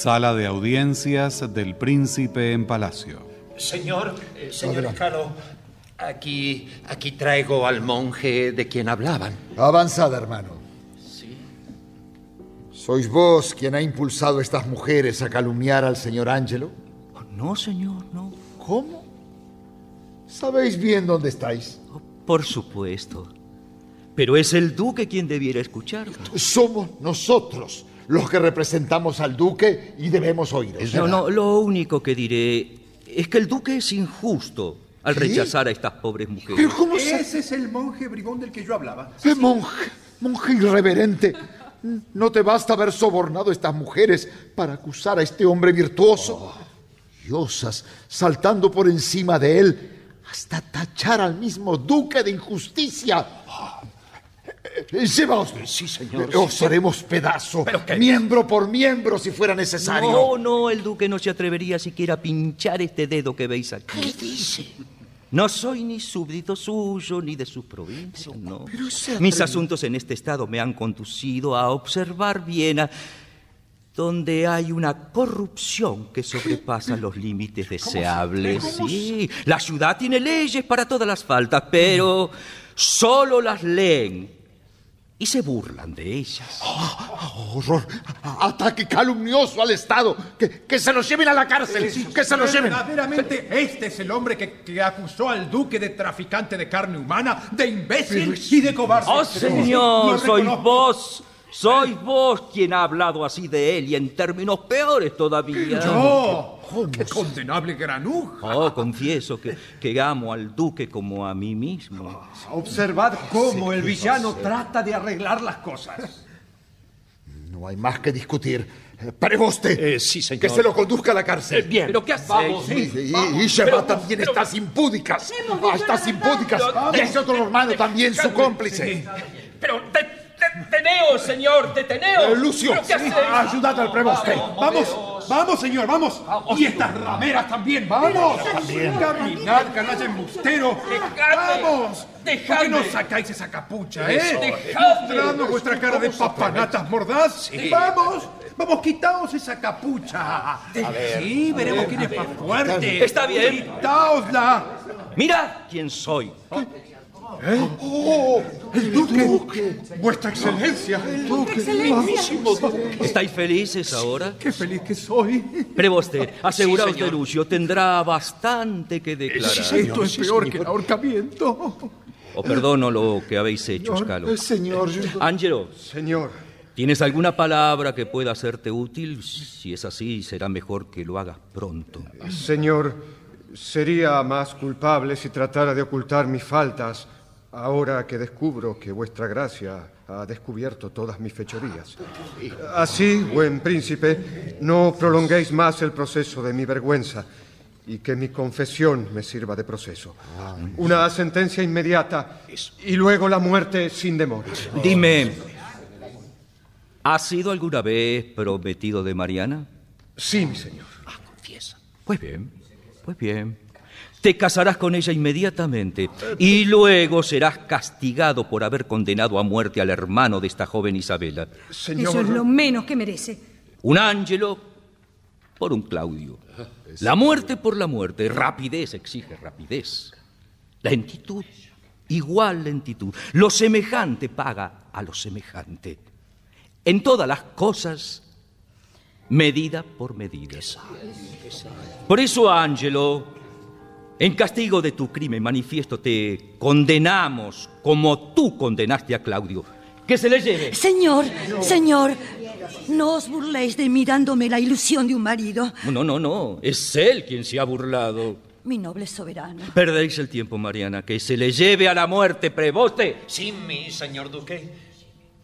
Sala de audiencias del príncipe en palacio. Señor, eh, señor. Escalo, aquí, aquí traigo al monje de quien hablaban. Avanzad, hermano. ¿Sois vos quien ha impulsado a estas mujeres a calumniar al señor Ángelo? No, señor, no. ¿Cómo? ¿Sabéis bien dónde estáis? Por supuesto. Pero es el duque quien debiera escucharme. Somos nosotros los que representamos al duque y debemos oíros. No, no, lo único que diré es que el duque es injusto al ¿Qué? rechazar a estas pobres mujeres. Pero ¿cómo se- Ese es el monje bribón del que yo hablaba. Eh, monje, monje irreverente. ¿No te basta haber sobornado a estas mujeres para acusar a este hombre virtuoso? Diosas, saltando por encima de él hasta tachar al mismo duque de injusticia. Eh, Llevaos. Sí, señor. Os haremos pedazo, ¿Pero qué? miembro por miembro, si fuera necesario. No, no, el duque no se atrevería siquiera a pinchar este dedo que veis aquí. ¿Qué dice? No soy ni súbdito suyo ni de sus provincias, no. pero Mis asuntos en este estado me han conducido a observar Viena, donde hay una corrupción que sobrepasa los límites deseables. Sí, la ciudad tiene leyes para todas las faltas, pero Solo las leen y se burlan de ellas. Oh, horror! Ataque calumnioso al Estado. Que, que se los lleven a la cárcel. que se los lleven. Verdaderamente, este es el hombre que, que acusó al duque de traficante de carne humana, de imbécil y de cobarde. ¡Oh, señor! Sois reconozco. vos. Sois vos quien ha hablado así de él y en términos peores todavía. ¡Yo! ¡Oh, qué condenable granuja! Oh, confieso que, que amo al duque como a mí mismo. Observad cómo el villano trata de arreglar las cosas. No hay más que discutir. Eh, Preboste. sí, señor. Que se lo conduzca a la cárcel. bien. ¿Pero qué hacéis? Vamos, y, y, y Sheba también está sin púdicas. Ah, está sin púdicas. Y ese otro hermano también, su cómplice. Pero de- deteneos, señor, deteneos. Eh, Lucio, ¿Pero qué hacéis? Ayudad al preboste. Vamos, vamos, señor, vamos. Y estas rameras también, vamos. Caminad, canalla embustero. Vamos. ¿Por qué Dejadme. no sacáis esa capucha, eh? Dejadme. Mostrando vuestra cara de papanatas mordaz. Vamos, vamos, quitaos esa capucha. Sí, veremos quién es más fuerte. Está bien. Quitaosla. Mirad quién soy. ¿Eh? ¡Oh! ¡El duque! ¡Vuestra excelencia! ¡El duque! ¡Excelencia! ¿Estáis felices ahora? ¡Qué feliz que soy! Preboste, aseguraos Sí, señor. de Lucio, tendrá bastante que declarar. Esto es peor que el ahorcamiento. O perdono lo que habéis hecho, Scalo. Señor, yo- Ángelo, Señor, ¿tienes alguna palabra que pueda hacerte útil? Si es así, será mejor que lo hagas pronto. señor, sería más culpable si tratara de ocultar mis faltas ahora que descubro que vuestra gracia ha descubierto todas mis fechorías. Así, buen príncipe, no prolonguéis más el proceso de mi vergüenza y que mi confesión me sirva de proceso. Una sentencia inmediata y luego la muerte sin demora. Dime, ¿has sido alguna vez prometido de Mariana? Sí, mi señor. Pues bien, pues bien. Te casarás con ella inmediatamente y luego serás castigado por haber condenado a muerte al hermano de esta joven Isabela. Señor. Eso es lo menos que merece. Un Ángelo por un Claudio. La muerte por la muerte. Rapidez exige rapidez. Lentitud, igual lentitud. Lo semejante paga a lo semejante. En todas las cosas, medida por medida. Por eso, Ángelo, en castigo de tu crimen manifiesto te condenamos como tú condenaste a Claudio. Que se le lleve. Señor, señor, no os burléis de mí dándome la ilusión de un marido. No, no, no. Es él quien se ha burlado. Mi noble soberano. Perdéis el tiempo, Mariana. Que se le lleve a la muerte, preboste. Sí, mi señor duque.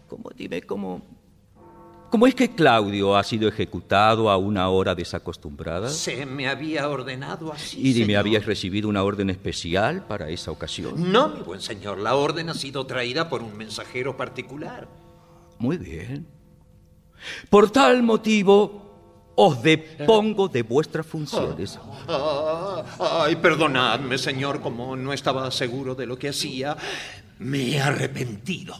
¿Cómo, dime, cómo... ¿Cómo es que Claudio ha sido ejecutado a una hora desacostumbrada? Se me había ordenado así. Y dime, señor. ¿habías recibido una orden especial para esa ocasión? No, mi buen señor. La orden ha sido traída por un mensajero particular. Muy bien. Por tal motivo, os depongo de vuestras funciones. Ah, ay, perdonadme, señor, como no estaba seguro de lo que hacía. Me he arrepentido.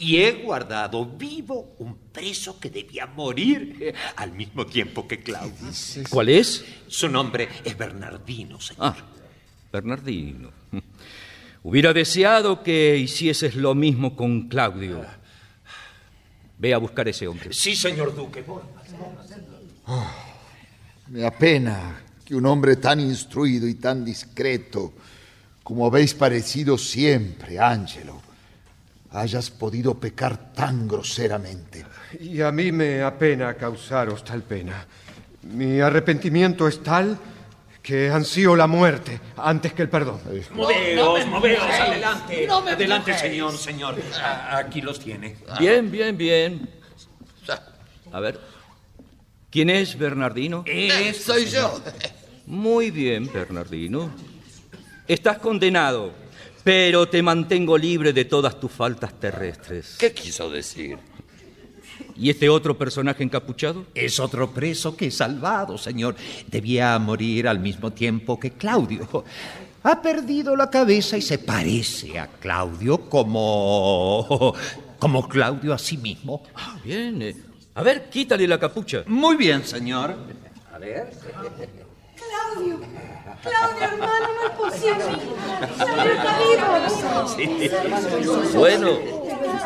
Y he guardado vivo un preso que debía morir eh, al mismo tiempo que Claudio. ¿Cuál es? Su nombre es Bernardino, señor. Ah, Bernardino. Hubiera deseado que hicieses lo mismo con Claudio. Ve a buscar ese hombre. Sí, señor duque. voy. Me apena que un hombre tan instruido y tan discreto como habéis parecido siempre, Ángelo, hayas podido pecar tan groseramente. Y a mí me apena causaros tal pena. Mi arrepentimiento es tal que ansío la muerte antes que el perdón. Moveos, moveos, adelante. adelante, señor, señor. Aquí los tiene. Bien, bien, bien. A ver. ¿Quién es Bernardino? Eh, soy yo. Muy bien, Bernardino. Estás condenado, pero te mantengo libre de todas tus faltas terrestres. ¿Qué quiso decir? ¿Y este otro personaje encapuchado? Es otro preso que he salvado, señor. Debía morir al mismo tiempo que Claudio. Ha perdido la cabeza y se parece a Claudio como... como Claudio a sí mismo. Ah, bien. eh. A ver, quítale la capucha. Muy bien, señor. A ver. Claudio. Claudio, hermano, no es posible. Sí. Bueno,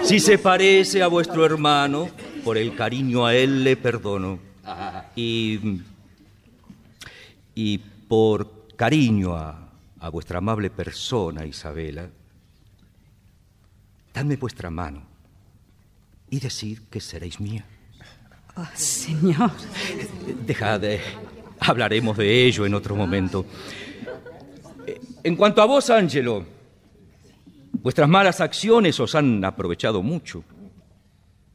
si se parece a vuestro hermano, por el cariño a él le perdono. Y, y por cariño a, a vuestra amable persona, Isabela, dadme vuestra mano y decid que seréis mía. Oh, señor. Dejad, eh, hablaremos de ello en otro momento. Eh, En cuanto a vos, Ángelo, vuestras malas acciones os han aprovechado mucho.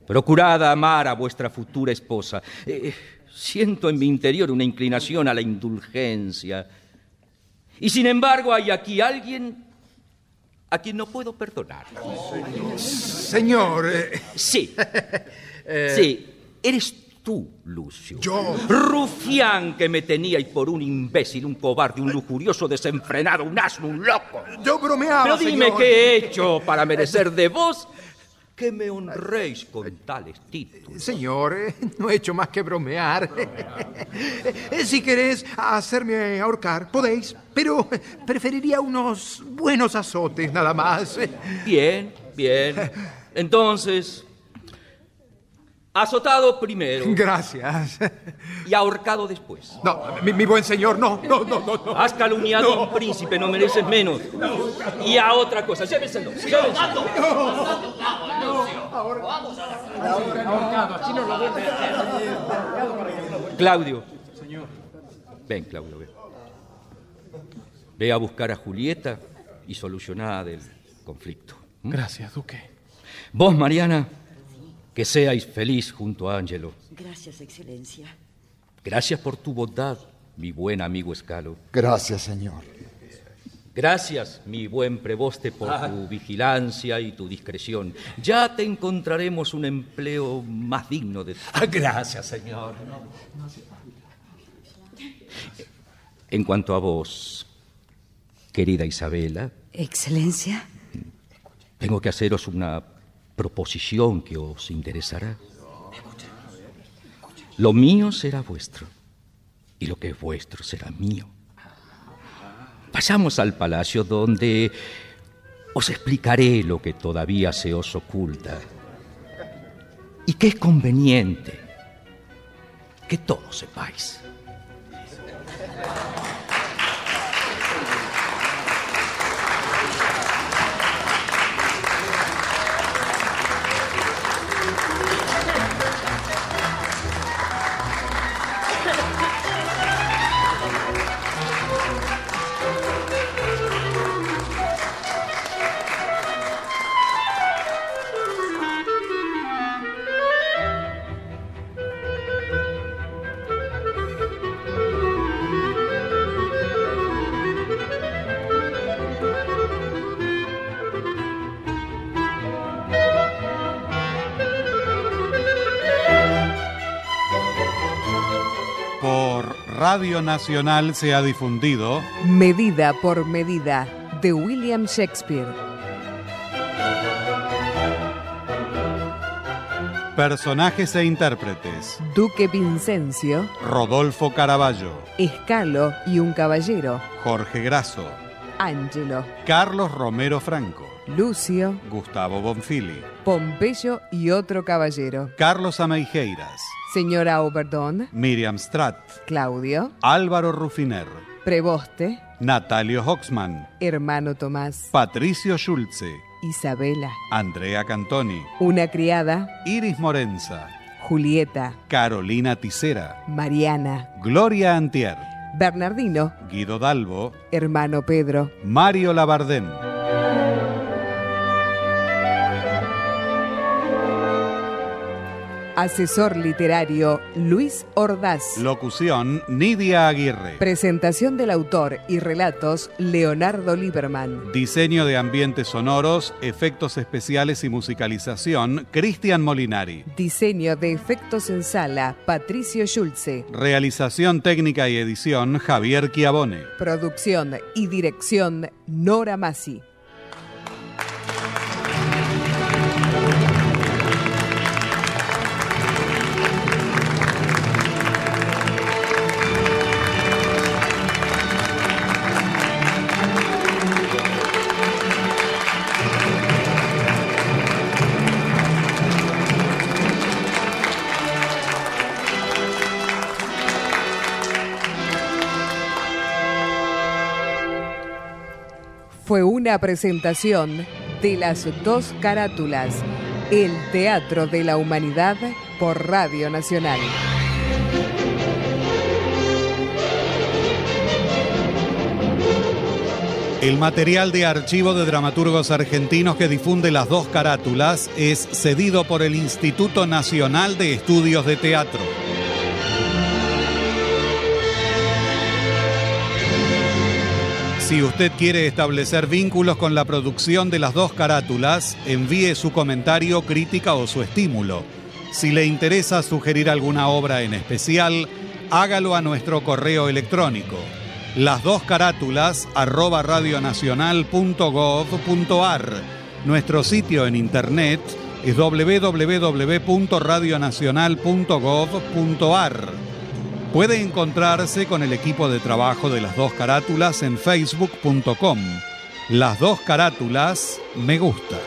Procurad amar a vuestra futura esposa. Eh, siento en mi interior una inclinación a la indulgencia. Y sin embargo hay aquí alguien a quien no puedo perdonar. Señor. eh, Sí. eh, Sí, eres tú, Lucio. Yo. Rufián que me teníais por un imbécil, un cobarde, un lujurioso, desenfrenado, un asno, un loco. Yo bromeaba. Pero dime señor. qué he hecho para merecer de vos que me honréis con tales títulos. Señor, eh, no he hecho más que bromear. Si querés hacerme ahorcar, podéis, pero preferiría unos buenos azotes nada más. Bien, bien. Entonces, azotado primero Gracias. y ahorcado después. No, mi, mi buen señor, no, no, no, no. no. Has calumniado a No. un príncipe, no mereces menos. Y a otra cosa, lléveselo, lléveselo. Claudio. Señor. Ven, Claudio, ven. Ve a buscar a Julieta y solucionad el conflicto. ¿m? Gracias, Duque. Vos, Mariana, que seáis feliz junto a Ángelo. Gracias, Excelencia. Gracias por tu bondad, mi buen amigo Escalo. Gracias, señor. Gracias, mi buen preboste, por tu vigilancia y tu discreción. Ya te encontraremos un empleo más digno de... Ah, Gracias, señor. En cuanto a vos, querida Isabela, Excelencia. tengo que haceros una proposición que os interesará. Lo mío será vuestro y lo que es vuestro será mío. Pasamos al palacio donde os explicaré lo que todavía se os oculta y que es conveniente que todos sepáis. Radio Nacional se ha difundido. Medida por medida de William Shakespeare. Personajes e intérpretes. Duque Vincencio, Rodolfo Caraballo, Escalo y un caballero. Jorge Grasso, Ángelo, Carlos Romero Franco, Lucio, Gustavo Bonfili, Pompeyo y otro caballero. Carlos Ameijeiras, Señora Oberdón, Miriam Stratt, Claudio, Álvaro Rufiner, Preboste, Natalio Hoxman, hermano Tomás, Patricio Schulze, Isabela, Andrea Cantoni, una criada, Iris Morenza, Julieta, Carolina Tisera, Mariana, Gloria Antier, Bernardino, Guido Dalbo, hermano Pedro, Mario Labardén. Asesor literario Luis Ordaz. Locución Nidia Aguirre. Presentación del autor y relatos Leonardo Lieberman. Diseño de ambientes sonoros, efectos especiales y musicalización Cristian Molinari. Diseño de efectos en sala Patricio Schulze. Realización técnica y edición Javier Chiavone. Producción y dirección Nora Massi. Una presentación de las dos carátulas, el Teatro de la Humanidad por Radio Nacional. El material de archivo de dramaturgos argentinos que difunde las dos carátulas es cedido por el Instituto Nacional de Estudios de Teatro. Si usted quiere establecer vínculos con la producción de las dos carátulas, envíe su comentario, crítica o su estímulo. Si le interesa sugerir alguna obra en especial, hágalo a nuestro correo electrónico. Las dos carátulas radionacional.gov.ar. Nuestro sitio en internet es www.radionacional.gov.ar. Puede encontrarse con el equipo de trabajo de las dos carátulas en facebook.com. Las dos carátulas me gusta.